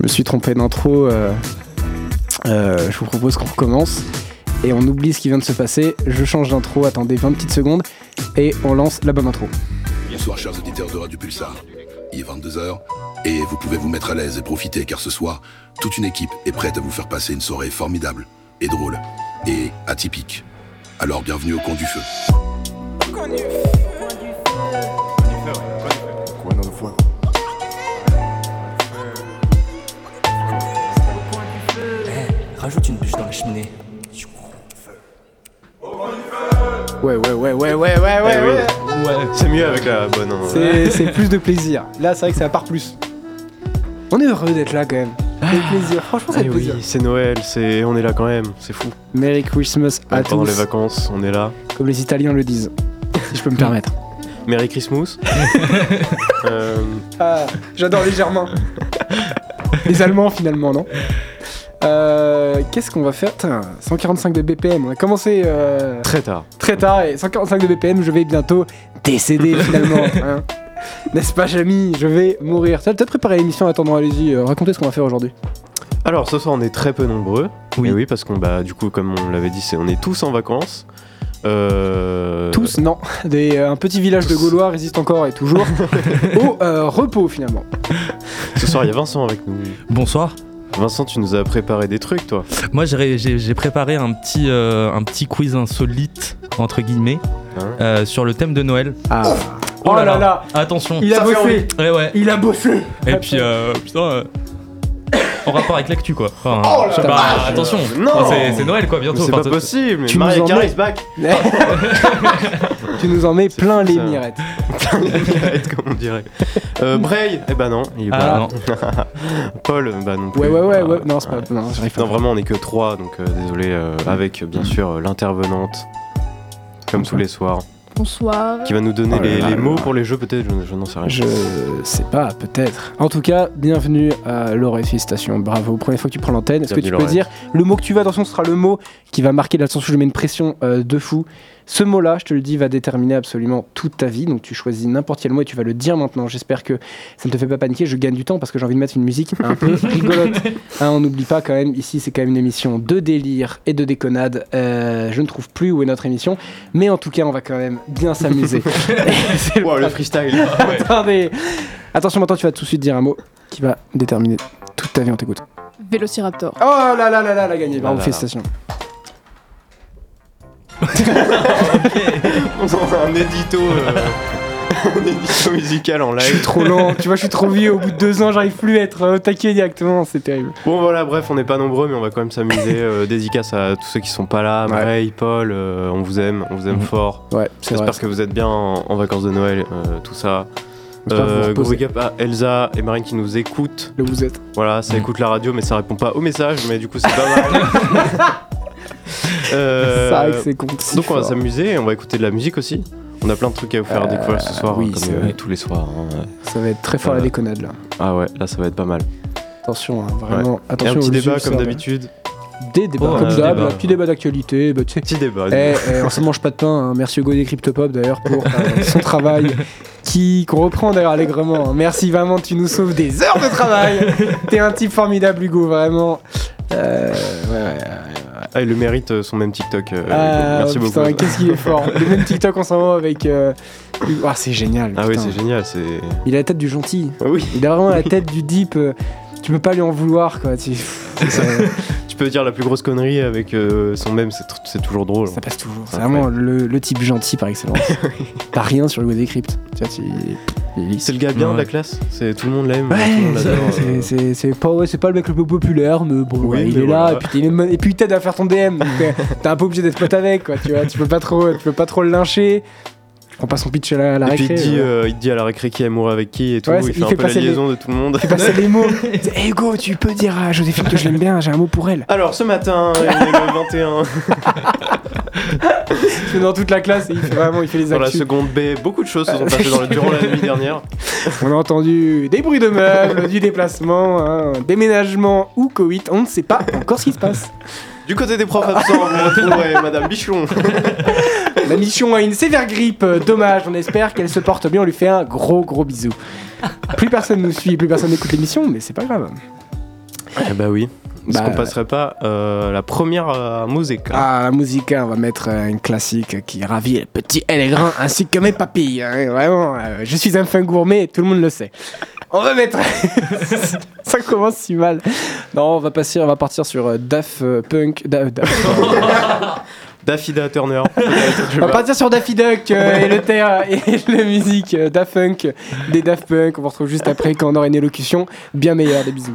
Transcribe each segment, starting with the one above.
Je me suis trompé d'intro. euh, euh, je vous propose qu'on recommence. Et on oublie ce qui vient de se passer. Je change d'intro. Attendez 20 petites secondes. Et on lance la bonne intro. Bonsoir chers auditeurs de Radio Pulsar. Il est 22h et vous pouvez vous mettre à l'aise et profiter car ce soir, toute une équipe est prête à vous faire passer une soirée formidable et drôle et atypique. Alors bienvenue au Coin du Feu. Rajoute une bûche dans la cheminée. Ouais, ouais, ouais, ouais, ouais, ouais, ouais. Eh oui. ouais. C'est mieux avec la bonne. hein. C'est c'est plus de plaisir. Là, c'est vrai que ça part plus. On est heureux d'être là quand même. C'est plaisir. Franchement, c'est Eh plaisir. oui, c'est Noël, c'est on est là quand même, c'est fou. Merry Christmas à Pendant tous. les vacances, on est là. Comme les Italiens le disent. si je peux me permettre. Merry Christmas. Euh, Ah, j'adore les Germains. les Allemands finalement, non? Euh, Qu'est-ce qu'on va faire Tain, 145 de BPM. On a commencé euh, très tard. très tard et 145 de BPM, je vais bientôt décéder finalement. hein. N'est-ce pas, Jamy? Je vais mourir. Tu as peut-être préparé l'émission Attendons, allez-y. euh, racontez ce qu'on va faire aujourd'hui. Alors ce soir on est très peu nombreux. Oui. Et oui, parce qu'on bah du coup comme on l'avait dit, c'est on est tous en vacances. Euh, Tous, non. Des, euh, un petit village de Gaulois résiste encore et toujours au euh, repos finalement. Ce soir il y a Vincent avec nous. Bonsoir. Vincent, tu nous as préparé des trucs toi. Moi, j'ai préparé un petit, euh, un petit quiz insolite, entre guillemets, Hein euh, sur le thème de Noël. Ah. Oh là là, Attention. il a bossé. Ouais, ouais. Il a bossé. Et puis, euh, putain. En rapport avec l'actu, quoi. Enfin, Oh vache. attention. Non. Enfin, c'est- Noël, quoi, bientôt. C'est Enfin, pas possible. tu en Carey mets- back. tu nous en mets plein les ça. mirettes. comme on dirait. Euh, Bray, eh ben non, il est Ah, pas là. non. Paul, bah non plus. Ouais, ouais, ouais, Ah, ouais. Non, c'est pas. ouais. Non, pas. Non, vraiment, on est que trois, donc euh, désolé. euh, avec bien sûr euh, l'intervenante, comme tous les soirs, Bonsoir. qui va nous donner Oh là les, là les là mots là. pour les jeux, peut-être, je, je n'en sais rien. Je sais pas, peut-être. En tout cas, bienvenue à Lorette, félicitations, bravo. Première fois que tu prends l'antenne. Est-ce que tu peux dire le mot que tu veux? Attention, ce sera le mot qui va marquer l'attention. Je mets une pression euh, de fou. Ce mot-là, je te le dis, va déterminer absolument toute ta vie. Donc tu choisis n'importe quel mot et tu vas le dire maintenant. J'espère que ça ne te fait pas paniquer. Je gagne du temps parce que j'ai envie de mettre une musique un peu rigolote. Hein, on n'oublie pas quand même, ici c'est quand même une émission de délire et de déconnade. Euh, je ne trouve plus où est notre émission. Mais en tout cas, on va quand même bien s'amuser. C'est le Wow, le freestyle. Attendez. Attention, maintenant tu vas tout de suite dire un mot qui va déterminer toute ta vie. On t'écoute. Vélociraptor. Oh là là là là, la gagné. Bravo, là là. on a un édito, euh, un édito musical en Je suis live. trop lent. tu vois, je suis trop vieux. Au bout de deux ans, j'arrive plus à être euh, au taquet directement. C'est terrible. Bon voilà, bref, on n'est pas nombreux, mais on va quand même s'amuser. Euh, dédicace à tous ceux qui sont pas là. Bray, Paul, euh, on vous aime, on vous aime Mhm. fort. Ouais, c'est vrai. J'espère que vous êtes bien en, en vacances de Noël, euh, tout ça. J'espère que vous vous Euh, gros reposez. big up à Elsa et Marine qui nous écoutent. Le vous êtes. Voilà, ça Mm. écoute la radio, mais ça répond pas au message, mais du coup c'est pas mal. Euh, C'est vrai que c'est donc on va s'amuser et on va écouter de la musique aussi. On a plein de trucs à vous faire Euh, découvrir ce soir, oui, comme c'est euh, tous les soirs. hein. Ça va être très fort la Euh, déconnade là. Ah ouais, là ça va être pas mal. Attention, hein, vraiment. Et Attention. un petit débat comme d'habitude. Des débats Oh, comme d'hab. débat. Un petit débat d'actualité. Bah, tu sais. Petit débat. Eh, eh, on se mange pas de pain. hein. Merci Hugo des Cryptopop d'ailleurs pour euh, son travail qui qu'on reprend d'ailleurs allègrement. hein. Merci vraiment, tu nous sauves des heures de travail. T'es un type formidable Hugo, vraiment. Euh, ouais, ouais, ouais. Ah, il le mérite euh, son même TikTok. euh, Ah, Merci putain, beaucoup. Qu'est-ce qu'il est fort. Le même TikTok en ce moment avec. euh. Ah, c'est génial. Ah oui, c'est génial. C'est. Il a la tête du gentil. Ah oui. Il a vraiment la tête du deep. euh, Tu peux pas lui en vouloir quoi. Tu- ça, Tu peux dire la plus grosse connerie avec euh, son même, c'est toujours drôle. ça passe toujours. C'est vraiment le, le type gentil par excellence. T'as rien sur Hugo Decrypt. Tu vois, tu-. C'est le gars bien Ouais. de la classe. C'est tout le monde l'aime. Ouais, c'est- euh. pas, ouais, c'est pas le mec le plus populaire, mais bon, Oui, ouais, il mais est là, voilà. et puis, il est et puis il t'aide à faire ton DM, donc t'es un peu obligé d'être pote avec, quoi, tu vois, tu peux pas trop, tu peux pas trop le lyncher, tu prends pas son pitch à la, à la Et puis il récré, te, dit, voilà. euh, il te dit à la récré qui amoureux avec qui et tout. Ouais, il c'est- fait il un fait peu la passer les- liaison de tout le monde. Tu passes les mots, hey Hugo, tu peux dire à Joséphine que je l'aime bien, j'ai un mot pour elle. Alors ce matin, il est le 21. C'est dans toute la classe, et il fait vraiment, il fait les Dans la actus. seconde B, beaucoup de choses se sont passées dans le- durant la nuit dernière. On a entendu des bruits de meubles, du déplacement, hein, déménagement ou Covid, on ne sait pas encore ce qui se passe. Du côté des profs absents, vous retrouverez Madame Bichon. La mission a une sévère grippe, euh, dommage, on espère qu'elle se porte bien, on lui fait un gros gros bisou. Plus personne nous suit, plus personne n'écoute l'émission, mais c'est pas grave. Eh bah oui. Est-ce Bah, qu'on passerait pas euh, la première euh, musique hein Ah, la musique, on va mettre euh, une classique qui ravit les petits et les grands ainsi que mes papilles. hein, vraiment, euh, je suis un fin gourmet, tout le monde le sait. On va mettre. Ça commence si mal. Non, on va passer, on va partir sur Daft Punk. Da- Da- Daffida Turner. on va partir sur Daffy Duck euh, et le terre et la musique euh, Daft Punk des Daft Punk. On vous retrouve juste après quand on aura une élocution bien meilleure. Des bisous.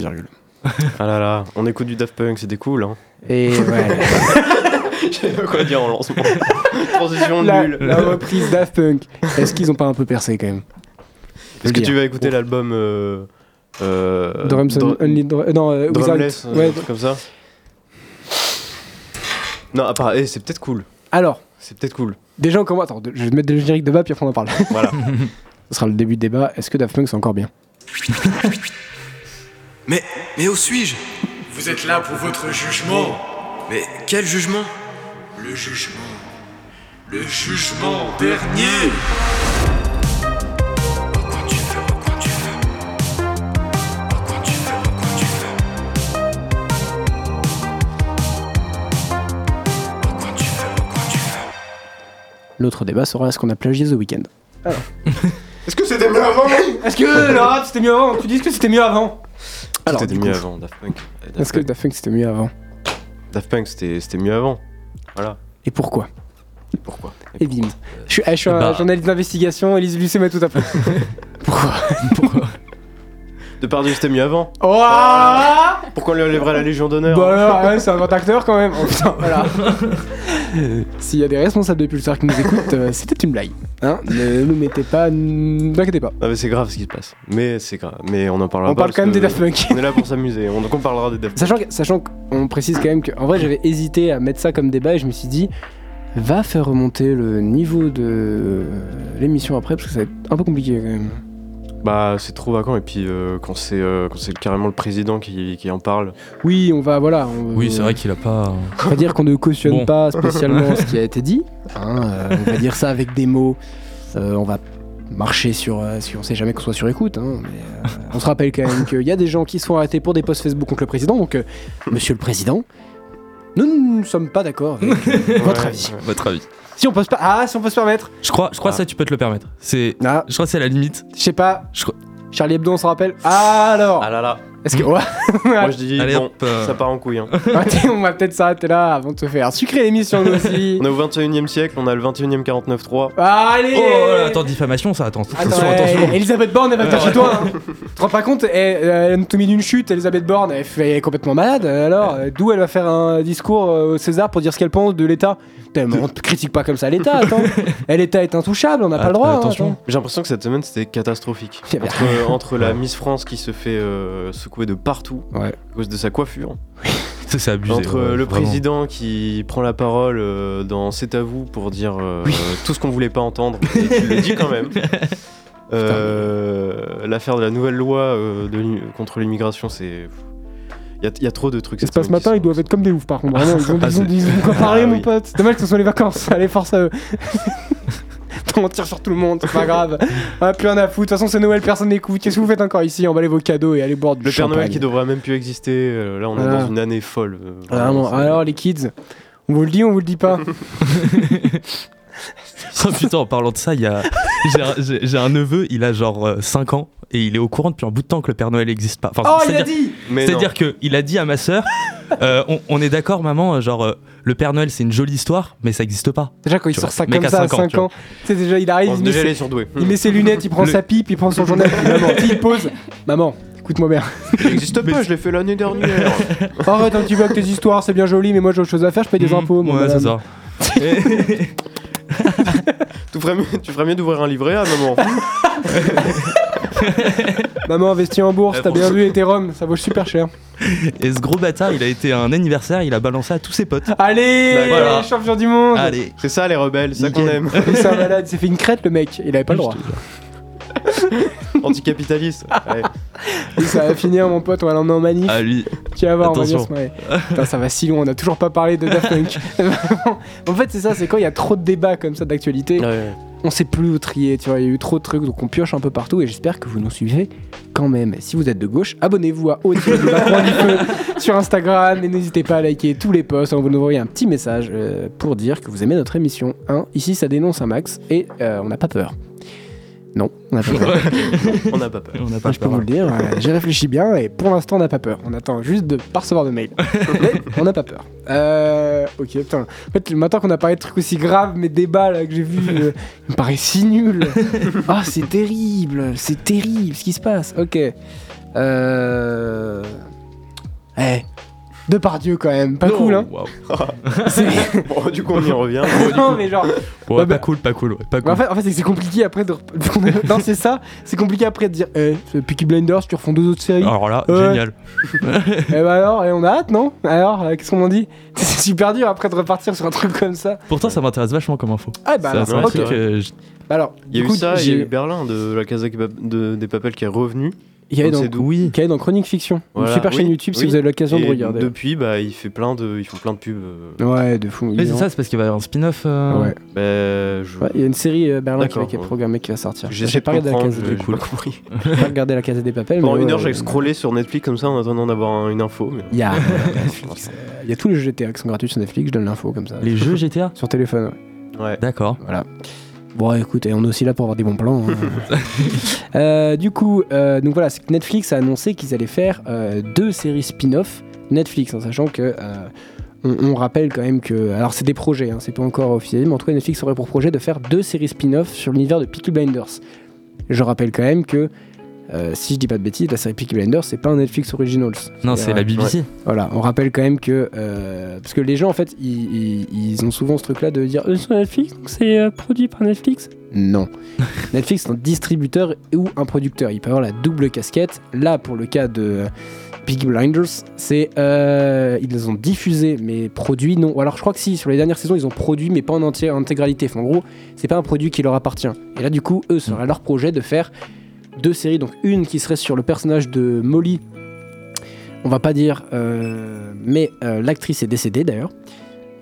J'adore cette virgule. Ah là là, on écoute du Daft Punk, c'était cool. Hein. Et ouais, Je sais pas quoi dire en lancement. Transition la, nulle. la reprise Daft Punk. Est-ce qu'ils ont pas un peu percé quand même? Est-ce que dire. tu vas écouter l'album euh, euh, Drums Dr- and- Only Dr- non, euh, Drumless, euh, ouais. un truc comme ça Non, à part, eh, c'est peut-être cool. Alors, C'est peut-être cool. déjà on commence. Attends, je vais te mettre le générique de bas puis après on en parle. Voilà. Ce sera le début du débat. Est-ce que Daft Punk c'est encore bien? Mais, mais où suis-je? Vous êtes là pour votre jugement. Mais quel jugement? Le jugement. Le jugement dernier. L'autre débat sera est-ce qu'on a plagié The Weeknd Est-ce que c'était mieux avant? Est-ce que le rap c'était mieux avant? Tu dis que c'était mieux avant Alors, mieux coup, avant, Daft Punk. Eh, Daft Est-ce que Daft Punk c'était mieux avant Daft Punk, c'était c'était mieux avant. Voilà. Et pourquoi Pourquoi Et bim. Je suis, ah, je suis un Bah. journaliste d'investigation, Elise Lucet m'a tout appris. Pourquoi Depardieu, c'était mieux avant. Oh Pourquoi on lui enlèverait la Légion d'honneur Bah alors, ouais, c'est un grand acteur quand même. Oh putain, voilà. S'il y a des responsables de Pulsar qui nous écoutent, euh, c'était une blague. Hein ne nous mettez pas, ne vous inquiétez pas. Non mais c'est grave ce qui se passe. Mais c'est grave. Mais on en parlera On pas parle parce quand même que des Daft Punk. On est là pour s'amuser. On- Donc on parlera des Daft Punk. Sachant que- sachant qu'on précise quand même que, en vrai, j'avais hésité à mettre ça comme débat et je me suis dit, va faire remonter le niveau de euh, l'émission après parce que ça va être un peu compliqué quand même. Bah c'est trop vacant et puis euh, quand c'est euh, quand c'est carrément le président qui, qui en parle. Oui, on va, voilà. on- Oui, c'est vrai qu'il a pas. On va dire qu'on ne cautionne Bon. pas spécialement ce qui a été dit. hein, euh, on va dire ça avec des mots. Euh, on va marcher sur. euh, si on sait jamais qu'on soit sur écoute. hein, mais, euh, on se rappelle quand même qu'il y a des gens qui sont arrêtés pour des posts Facebook contre le président. Donc, euh, monsieur le président, nous ne sommes pas d'accord avec euh, votre avis. Votre avis. Si on peut se, ah, si on peut se permettre. Je crois, je crois Ah. ça, tu peux te le permettre. C'est, Ah, je crois que c'est la limite. je sais pas. Je crois- Charlie Hebdo, on se rappelle. Ah, alors Ah là là. Est-ce que. Ouais. Moi je dis Allez, bon, hop, euh, ça part en couille. hein. On va peut-être s'arrêter là avant de se faire sucrer l'émission nous aussi. On est au 21 e siècle, on a le 21 e 49.3. Allez Oh, oh, attends, diffamation, ça, attends. Attends, Attention, eh, attention. Elisabeth Borne, elle va venir chez toi. Hein. Tu te rends pas compte eh, euh, L'anatomie d'une chute, Elisabeth Borne, elle, fait- elle est complètement malade. Alors, euh, d'où elle va faire un discours euh, au César pour dire ce qu'elle pense de l'État? Tellement, On ne critique pas comme ça l'État, attends. Eh, L'État est intouchable, on n'a pas le droit. hein, attention. J'ai l'impression que cette semaine c'était catastrophique. Entre, entre la Miss France qui se fait euh, secouer de partout Ouais. à cause de sa coiffure, Ça, c'est abusé. entre ouais, euh, le vraiment. président qui prend la parole euh, dans C'est à vous pour dire euh, Oui. euh, tout ce qu'on voulait pas entendre, et qui le dit quand même. Euh, L'affaire de la nouvelle loi euh, de contre l'immigration, c'est. Il y, a- il y a trop de trucs. Ça se passe matin, ils doivent être comme des oufs par contre. Vraiment, ils ont, Ah, ils ont, c'est- ils ont quoi Ah, parler, mon oui. pote. C'est dommage que ce soit les vacances. Allez, force à eux. On tire sur tout le monde, c'est pas grave. Ah, plus rien à foutre. De toute façon, c'est Noël, personne n'écoute. Qu'est-ce que vous faites encore ici? Emballez vos cadeaux et allez boire du Le Père Noël qui devrait même plus exister. euh, là, on est dans une année folle. euh, Vraiment. c'est- Alors, les kids, on vous le dit, on vous le dit pas Oh, putain, en parlant de ça, il y a... j'ai, un, neveu, il a genre 5 ans et il est au courant depuis un bout de temps que le Père Noël n'existe pas. Enfin, Oh, il a dit c'est-à-dire qu'il a dit à ma sœur euh, on, on est d'accord, maman, euh, genre euh, le Père Noël c'est une jolie histoire, mais ça n'existe pas. Déjà, quand il sort ça comme ça à cinq ans, 5 tu ans, tu sais, déjà, il arrive, On il se met, ses, il met ses lunettes, il prend Le- sa pipe, il prend son journal, il dit, maman, il pose. Maman, écoute-moi bien. Il n'existe pas, je l'ai fait l'année dernière. Arrête un petit peu avec tes histoires, c'est bien joli, mais moi j'ai autre chose à faire, je paye des Mhm, impôts. mon Ouais, c'est ça. Tu, ferais mieux, tu ferais mieux d'ouvrir un livret à maman. Maman investit en bourse, t'as bien vu Ethereum, ça vaut super cher. Et ce gros bâtard, il a été à un anniversaire, il a balancé à tous ses potes. Allez, Voilà. champion du monde Allez, C'est ça les rebelles, c'est ça qu'on Nickel. aime. C'est un malade, il s'est fait une crête le mec, il avait pas le droit. Anticapitaliste. Ouais. Ça va finir mon pote, on va l'emmener en manif. à lui. Tu vas voir, on va Attention. Putain, ça va si loin, on a toujours pas parlé de Daft Punk. En fait, c'est ça, c'est quand il y a trop de débats comme ça d'actualité, Ouais. on sait plus où trier, tu vois, il y a eu trop de trucs, donc on pioche un peu partout et j'espère que vous nous suivez quand même. Si vous êtes de gauche, abonnez-vous à Haut du Feu sur Instagram et n'hésitez pas à liker tous les posts, on va nous envoyer un petit message euh, pour dire que vous aimez notre émission. Hein. Ici, ça dénonce un max et euh, on n'a pas peur. Non, on n'a pas peur. On n'a pas peur. On n'a pas je peux peur. vous le dire. euh, J'ai réfléchi bien et pour l'instant, on n'a pas peur. On attend juste de pas recevoir de mail. Mais on n'a pas peur. Euh, ok, putain. En fait, maintenant qu'on a parlé de trucs aussi graves, mes débats là que j'ai vus, euh, ils me paraissent si nuls. Ah, c'est terrible. C'est terrible ce qui se passe. Ok. Euh. Eh. De par Dieu quand même. Pas cool, hein. Bon, du coup, on y revient. non, mais genre. Ouais, Ouais, bah- pas cool, pas cool, ouais, pas Mais cool. en fait, en fait c'est compliqué après de. non, c'est ça. C'est compliqué après de dire Eh, c'est Peaky Blinders, tu refont deux autres séries. Alors là, Ouais. génial. Eh bah alors, et on a hâte, non? Alors, euh, qu'est-ce qu'on en dit? C'est super dur après de repartir sur un truc comme ça. Pourtant, ça m'intéresse vachement comme info. Ah bah alors, ok. que je- Bah alors, Il y a eu ça, il y a eu Berlin de la Casa de- des Papels qui est revenu. Il y d'où. Oui. qui est dans Chronique Fiction, Voilà, une super chaîne oui, YouTube si oui. vous avez l'occasion de regarder. Depuis, bah, il fait plein de, ils font plein de pubs. euh, Ouais, de fou. Mais c'est ça, c'est parce qu'il va y avoir un spin-off. euh, Ouais. bah, je... Ouais, il y a une série euh, Berlin qui, est ouais. programmée qui va sortir. J'ai pas regardé la case j'ai des j'ai pas j'ai regardé la case des papels. Pendant une heure, j'ai ouais. scrollé sur Netflix comme ça en attendant d'avoir un- une info. mais- Il y a, euh, il y a tous les jeux GTA qui sont gratuits sur Netflix, je donne l'info comme ça. Les jeux GTA Sur téléphone, ouais. Ouais. D'accord. Voilà. Bon, écoute, on est aussi là pour avoir des bons plans. hein. Euh, du coup, euh, donc voilà, Netflix a annoncé qu'ils allaient faire euh, deux séries spin-off Netflix, en sachant que. on, on rappelle quand même que. Alors, c'est des projets, hein, c'est pas encore officiel, mais en tout cas, Netflix aurait pour projet de faire deux séries spin-off sur l'univers de Peaky Blinders. Je rappelle quand même que. Euh, si je dis pas de bêtises, la série Peaky Blinders, c'est pas un Netflix Originals. Non, c'est euh, la BBC. voilà, on rappelle quand même que. euh, parce que les gens, en fait, ils, ils- ils ont souvent ce truc-là de dire euh, sur Netflix, donc c'est euh, produit par Netflix? Non. Netflix, c'est un distributeur ou un producteur. Il peut avoir la double casquette. Là, pour le cas de euh, Peaky Blinders, c'est. euh, ils les ont diffusés, mais produits, non. Ou alors, je crois que si, sur les dernières saisons, ils ont produit, mais pas en entier- en intégralité. Enfin, en gros, c'est pas un produit qui leur appartient. Et là, du coup, eux, ce serait leur projet de faire deux séries. Donc, une qui serait sur le personnage de Molly on va pas dire, euh, mais euh, l'actrice est décédée d'ailleurs.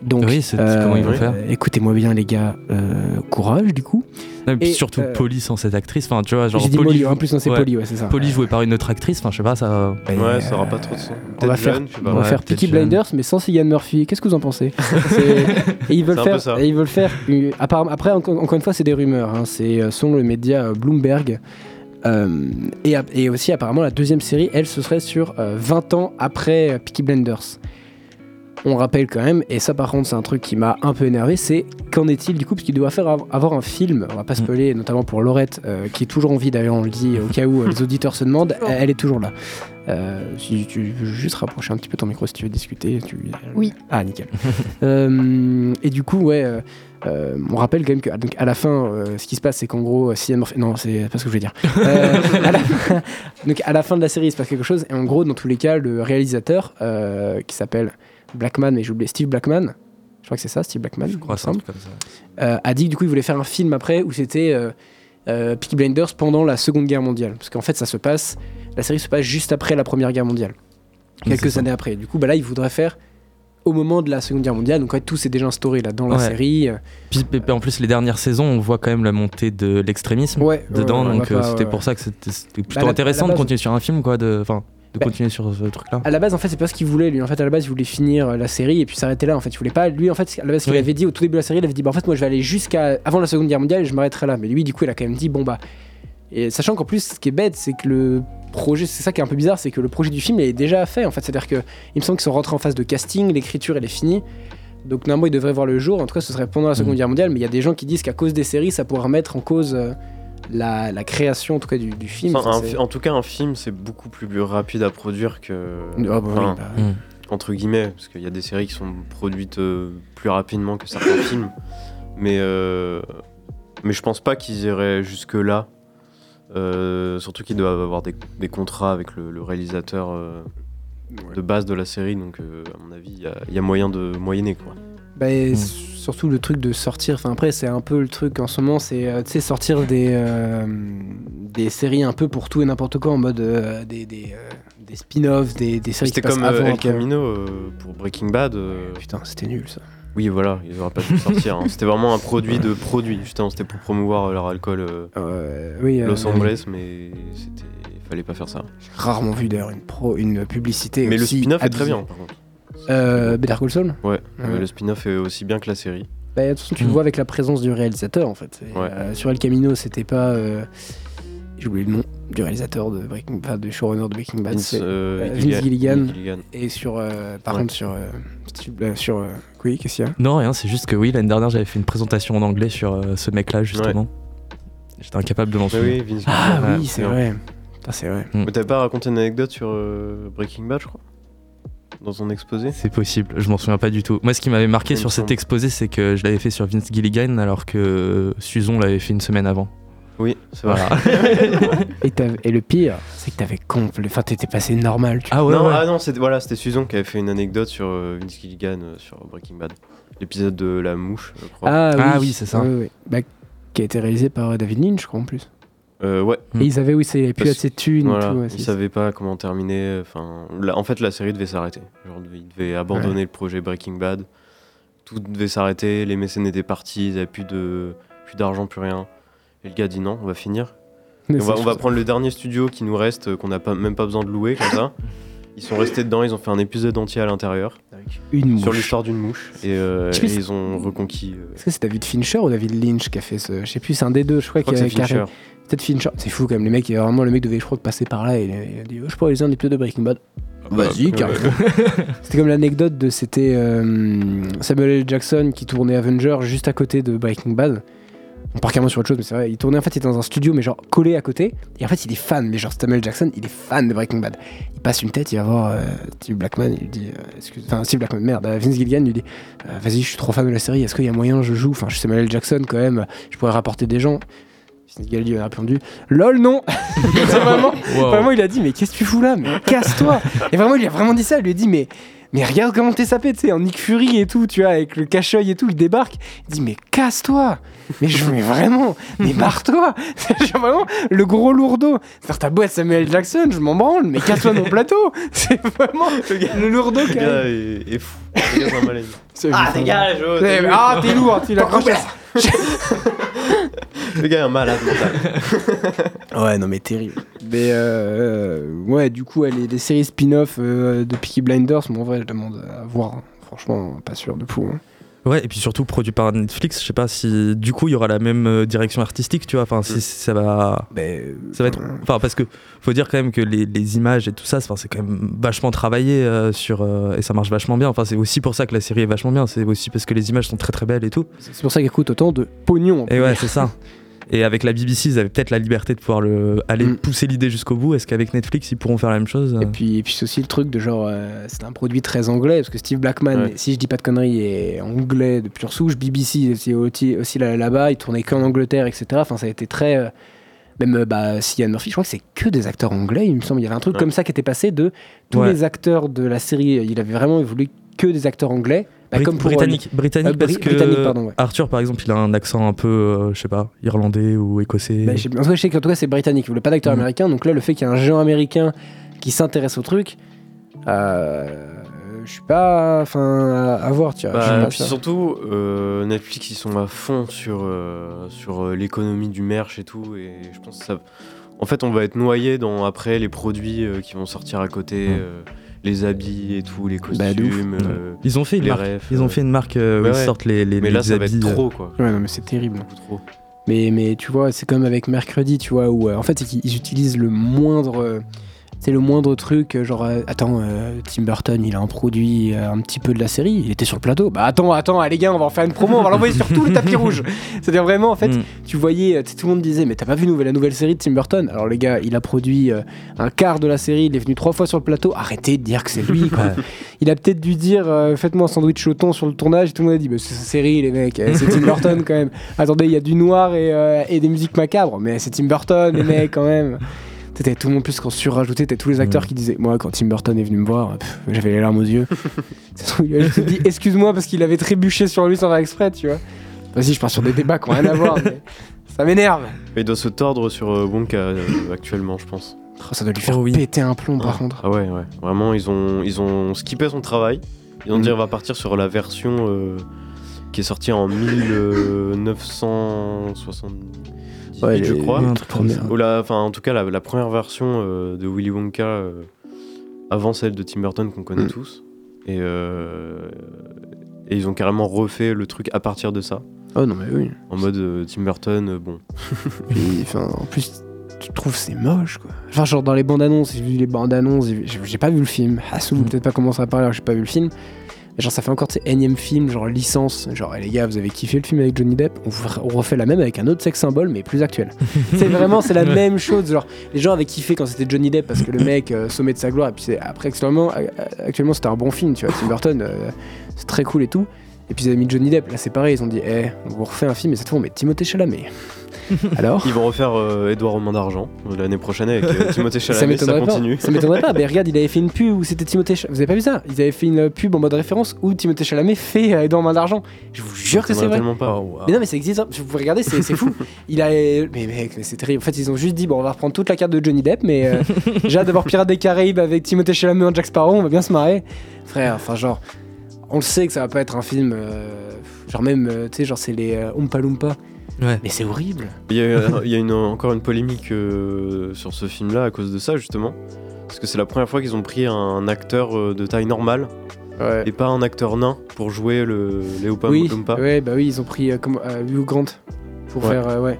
Donc, Oui, c'est- comment ils vont euh, faire Écoutez-moi bien, les gars, euh, courage du coup. Non, et puis Et, surtout euh, Polly sans cette actrice. Enfin, tu vois, genre J'ai dit Polly, Molly, en plus, non, c'est ouais. Polly, ouais, c'est ça. Polly jouée par une autre actrice. Enfin, je sais pas, ça. Ouais, ça aura pas trop de sens. on va faire- jeune, On va Ouais, faire Peaky. Blinders, mais sans Cillian Murphy. Qu'est-ce que vous en pensez? Et ils veulent C'est un peu faire. ça. et ils veulent faire. une- Après, encore, une fois, c'est des rumeurs. hein, C'est selon le média Bloomberg. Euh, et, aussi, apparemment, la deuxième série, elle, ce serait sur euh, 20 ans après euh, Peaky Blinders. On rappelle quand même, et ça par contre c'est un truc qui m'a un peu énervé, c'est qu'en est-il du coup, parce qu'il doit faire av- avoir un film, on va pas Mm. spoiler, notamment pour Laurette, euh, qui est toujours en vie d'ailleurs, on le dit au cas où euh, les auditeurs se demandent, elle, elle est toujours là. Euh, si tu veux juste rapprocher un petit peu ton micro si tu veux discuter. Tu... Oui. Ah nickel. Euh, et du coup, ouais, euh, euh, on rappelle quand même qu'à donc, à la fin, euh, ce qui se passe, c'est qu'en gros, euh, Cillian Murphy- non, c'est pas ce que je voulais dire. Euh, à, la fin, donc à la fin de la série, il se passe quelque chose, et en gros, dans tous les cas, le réalisateur, euh, qui s'appelle Blackman, mais j'ai oublié Steve Blackman, je crois que c'est ça, Steve Blackman, Je crois truc comme ça. euh, a dit que du coup, il voulait faire un film après où c'était euh, euh, Peaky Blinders pendant la Seconde Guerre mondiale, parce qu'en fait, ça se passe, la série se passe juste après la Première Guerre mondiale, quelques ça. années après. Du coup, bah là, il voudrait faire au moment de la Seconde Guerre mondiale, donc fait, tout s'est déjà instauré là dans la Ouais. série. euh, Puis, en plus, les dernières saisons, on voit quand même la montée de l'extrémisme Ouais, dedans. ouais, ouais, donc euh, c'était ouais. pour ça que c'était plutôt Bah, la- intéressant de continuer sur un film, quoi. De, de Bah, continuer sur ce truc-là. À la base, en fait, c'est pas ce qu'il voulait lui. En fait, à la base, il voulait finir euh, la série et puis s'arrêter là. En fait, il voulait pas. Lui, en fait, à la base, ce qu'il Oui. avait dit au tout début de la série, il avait dit bah en fait, moi, je vais aller jusqu'à avant la Seconde Guerre mondiale et je m'arrêterai là. Mais lui, du coup, il a quand même dit bon bah. Et sachant qu'en plus, ce qui est bête, c'est que le projet, c'est ça qui est un peu bizarre, c'est que le projet du film il est déjà fait. En fait, c'est-à-dire que il me semble qu'ils sont rentrés en phase de casting, l'écriture elle est finie. Donc normalement, il devrait voir le jour. En tout cas, ce serait pendant la Seconde Mhm. Guerre mondiale. Mais il y a des gens qui disent qu'à cause des séries, ça pourrait remettre en cause euh, la, la création, en tout cas, du, du film. Enfin, un en tout cas, un film, c'est beaucoup plus rapide à produire que. Ah, bah oui, bah, Mm. entre guillemets, parce qu'il y a des séries qui sont produites euh, plus rapidement que certains films. Mais, euh, mais je pense pas qu'ils iraient jusque-là. Euh, surtout qu'ils doivent avoir des, des contrats avec le, le réalisateur euh, de base de la série. Donc, euh, à mon avis, il y a- il y, a moyen de moyenner. Quoi. Bah, et Mm. surtout le truc de sortir. Enfin après c'est un peu le truc en ce moment, c'est euh, tu sais sortir des euh, des séries un peu pour tout et n'importe quoi en mode euh, des des, euh, des spin-offs, des, des séries qui C'était passent comme avant. El après. Camino euh, pour Breaking Bad. euh, Putain c'était nul ça. Oui, voilà, ils auraient pas dû sortir. hein. C'était vraiment un produit de produit. Justement, c'était pour promouvoir leur alcool euh, Euh, oui. euh, Los Angeles, mais c'était. Fallait pas faire ça. J'ai rarement vu d'ailleurs une pro une publicité. Mais le spin-off est très bien, par contre. Euh, Better Call Saul. Ouais, Ouais. mais le spin-off est aussi bien que la série. Bah, de toute façon, tu le Mm. vois avec la présence du réalisateur en fait. Et, Ouais. euh, sur El Camino, c'était pas. euh, J'ai oublié le nom du réalisateur de Breaking Bad, du showrunner de Breaking Bad. Vince, c'est- euh, euh, Vince Gilligan. Et sur. euh, par Ouais. contre, sur. euh, sur euh, oui, qu'est-ce qu'il y a? Non, rien, c'est juste que oui, l'année dernière, j'avais fait une présentation en anglais sur euh, ce mec-là, justement. J'étais incapable de m'en Mais souvenir. oui, Vince Ah oui, c'est vrai. Putain, c'est vrai. Mais t'avais pas raconté une anecdote sur euh, Breaking Bad, je crois? Dans ton exposé? C'est possible, je m'en souviens pas du tout. Moi, ce qui m'avait marqué sur cet exposé, c'est que je l'avais fait sur Vince Gilligan, alors que Suzon l'avait fait une semaine avant. Oui, c'est vrai. Voilà. Et, le pire, c'est que t'avais complet. Enfin, t'étais passé normal. Tu... ah ouais, non, ouais. ah non, c'était voilà, c'était Susan qui avait fait une anecdote sur euh, Vince Gilligan euh, sur Breaking Bad. L'épisode de la mouche, je crois. Ah, oui, Ah oui, c'est ça. Ouais, ouais. Bah, qui a été réalisé par David Lynch, je crois, en plus. Euh, ouais. Et ils avaient, oui, c'est- il n'y avait plus assez de thunes Voilà, et tout. ouais, ils savaient pas comment terminer. Enfin, la- en fait, la série devait s'arrêter. Genre, ils devaient abandonner le projet Breaking Bad. Tout devait s'arrêter. Les mécènes étaient partis. Ils avaient plus de, plus d'argent, plus rien. Et le gars dit non, on va finir. On, va, c'est- on va prendre le dernier studio qui nous reste, euh, qu'on n'a pas, même pas besoin de louer comme ça. Ils sont restés dedans. Ils ont fait un épisode entier à l'intérieur Une sur l'histoire d'une mouche. Et, euh, et ils ont reconquis. euh, Est-ce que c'est David Fincher ou David Lynch qui a fait ce. Je sais plus, c'est un des deux, je crois, je crois a qui a- Fincher. Peut-être Fincher. C'est fou quand même, les mecs, vraiment, le mec devait, je crois, passer par là et il a, dit oh, Je peux réaliser un épisode de Breaking Bad. Vas-y, ouais. carrément. C'était comme l'anecdote de. C'était euh, Samuel L. Jackson qui tournait Avenger juste à côté de Breaking Bad. On part carrément sur autre chose, mais c'est vrai. Il tournait en fait, il était dans un studio, mais genre collé à côté. Et en fait, il est fan, mais genre Samuel Jackson, il est fan de Breaking Bad. Il passe une tête, il va voir euh, Steve Blackman, il lui dit euh, excuse, Enfin, Steve Blackman, merde, euh, Vince Gilligan, il lui dit euh, Vas-y, je suis trop fan de la série, est-ce qu'il y a moyen, je joue? Enfin, je suis Samuel. Jackson quand même, je pourrais rapporter des gens. Vince Gilligan a répondu LOL, non vraiment. Wow. Vraiment, il a dit, mais qu'est-ce que tu fous là? Mais casse-toi Et vraiment, il lui a vraiment dit ça. Il lui a dit, mais, mais regarde comment t'es sapé, tu sais, en Nick Fury et tout, tu vois, avec le cache-œil et tout, il débarque. Il dit, mais casse-toi Mais je mais vraiment, mais barre-toi C'est genre vraiment le gros lourdeau. C'est-à-dire, ta boîte Samuel Jackson, je m'en branle, mais casse-toi de mon plateau C'est vraiment le lourdeau Le qui gars est, est fou. C'est. Ah, dégage oh, t'es Ah, t'es lourd, tu l'as Le gars est un malade mental. Ouais, non, mais terrible. Mais euh, ouais, du coup, les, les séries spin-off euh, de Peaky Blinders, moi en vrai, je demande à voir. hein. Franchement, pas sûr de fou. hein. Ouais, et puis surtout produit par Netflix, je sais pas si du coup il y aura la même euh, direction artistique, tu vois, enfin si Mm. ça va Mais, ça va être enfin parce que faut dire quand même que les, les images et tout ça, enfin, c'est quand même vachement travaillé euh, sur euh, et ça marche vachement bien. Enfin, c'est aussi pour ça que la série est vachement bien, c'est aussi parce que les images sont très très belles et tout. C'est pour ça qu'elle coûte autant de pognon. Et ouais, c'est ça. Et avec la BBC, ils avaient peut-être la liberté de pouvoir le, aller Mm. pousser l'idée jusqu'au bout. Est-ce qu'avec Netflix, ils pourront faire la même chose Et puis, et puis c'est aussi le truc de genre, euh, c'est un produit très anglais, parce que Steve Blackman, Ouais. si je dis pas de conneries, est anglais de pure souche. BBC c'est aussi, aussi là- là-bas, il tournait qu'en Angleterre, etc. Enfin, ça a été très. euh, même euh, bah, Cillian Murphy, je crois que c'est que des acteurs anglais, il me semble. Il y avait un truc Ouais. comme ça qui était passé de tous Ouais. les acteurs de la série. Il avait vraiment voulu que des acteurs anglais. Bah, Brit- comme pour, euh, britannique, britannique euh, parce Bri- que britannique, pardon, ouais. Arthur, par exemple, il a un accent un peu, euh, je sais pas, irlandais ou écossais. Bah, en tout cas, je sais qu'en tout cas, c'est britannique. Il voulait pas d'acteur Mhm. américain. Donc là, le fait qu'il y ait un géant américain qui s'intéresse au truc, euh, je suis pas. Enfin, à, à voir, tu vois. Bah, pas, puis ça. surtout, euh, Netflix, ils sont à fond sur, euh, sur euh, l'économie du merch et tout. Et je pense que ça. En fait, on va être noyé dans après les produits euh, qui vont sortir à côté, Ouais. Euh, les habits et tout, les Bah, costumes. euh, Ils ont fait une les marque. refs, Ils ont euh, fait une marque euh, où ouais, ils sortent les, les, Mais là, les ça va être habits, euh, trop, quoi. Ouais, non, mais c'est terrible. Trop. Mais, mais tu vois, c'est comme avec mercredi, tu vois, où euh, en fait, ils utilisent le moindre. C'est le moindre truc, euh, genre, euh, attends, euh, Tim Burton, il a un produit euh, un petit peu de la série, il était sur le plateau. Bah attends, attends, ah, les gars, on va en faire une promo, on va l'envoyer sur tout le tapis rouge. C'est-à-dire vraiment, en fait, Mm. tu voyais, tout le monde disait, mais t'as pas vu la nouvelle série de Tim Burton? Alors les gars, il a produit un quart de la série, il est venu trois fois sur le plateau, arrêtez de dire que c'est lui, quoi. Il a peut-être dû dire, faites-moi un sandwich au thon sur le tournage, et tout le monde a dit, bah, c'est sa série, les mecs, c'est Tim Burton quand même. Attendez, il y a du noir et, et des musiques macabres, mais c'est Tim Burton, les mecs, quand même. T'avais tout le monde plus qu'en surrajouté, t'avais tous les acteurs mm. qui disaient. Moi, quand Tim Burton est venu me voir, j'avais les larmes aux yeux. il a dit excuse-moi parce qu'il avait trébuché sur lui sans faire exprès, tu vois. Vas-y, je pars sur des débats qui n'ont rien à voir, mais ça m'énerve. Il doit se tordre sur euh, Wonka euh, actuellement, je pense. Oh, ça doit lui faire oh oui. péter un plomb, ah. par contre. Ah ouais, ouais. Vraiment, ils ont, ils ont skippé son travail. Ils ont mm. dit on va partir sur la version euh, qui est sortie en 1960. 2018, je crois. Ou la, enfin, en tout cas, la, première version euh, de Willy Wonka euh, avant celle de Tim Burton qu'on connaît mm. tous. Euh, et, ils ont carrément refait le truc à partir de ça. Oh non, mais oui. En mode Tim Burton, bon. Puis, en plus, tu trouves c'est moche quoi. Enfin, genre dans les bandes annonces, j'ai vu les bandes annonces, j'ai pas vu le film. Hassoul, mm. peut-être pas commencer à parler, j'ai pas vu le film. Mais genre, ça fait encore, sais, énième film, genre licence. Genre, les gars, vous avez kiffé le film avec Johnny Depp on, refait la même avec un autre sex symbole, mais plus actuel. c'est vraiment, c'est la même chose. Genre, les gens avaient kiffé quand c'était Johnny Depp parce que le mec, euh, sommet de sa gloire, et puis c'est- après, actuellement, euh, actuellement c'était un bon film, tu vois. Tim Burton, euh, c'est très cool et tout. Et puis ils avaient mis Johnny Depp, là c'est pareil, ils ont dit, eh, on vous refait un film, et cette fois on met Timothée Chalamet. Alors Ils vont refaire euh, Edouard aux mains d'argent euh, l'année prochaine avec euh, Timothée Chalamet, ça, m'étonnerait continue. pas. Ça m'étonnerait pas. Mais regarde, il avait fait une pub où c'était Timothée. Ch- Vous avez pas vu ça? Ils avaient fait une pub en mode référence où Timothée Chalamet fait euh, Edouard Main d'argent. Je vous jure que c'est vrai. pas. Oh, wow. Mais non, mais ça existe. hein. Vous pouvez regarder, c'est fou. Il a. Mais mec, mais c'est terrible. En fait, ils ont juste dit bon, on va reprendre toute la carte de Johnny Depp, mais euh, j'ai hâte de voir Pirates des Caraïbes avec Timothée Chalamet en Jack Sparrow. On va bien se marrer, frère. Enfin, genre, on le sait que ça va pas être un film. euh, genre même, euh, tu sais, genre c'est les euh, Oompa Loompa. Ouais. Mais c'est horrible. Il y a, il y a une- encore une polémique euh, sur ce film-là à cause de ça, justement. Parce que c'est la première fois qu'ils ont pris un acteur euh, de taille normale Ouais. et pas un acteur nain pour jouer le Léo Pam oui, ouais, bah oui, ils ont pris euh, comme, euh, Hugh Grant pour Ouais. faire euh, ouais.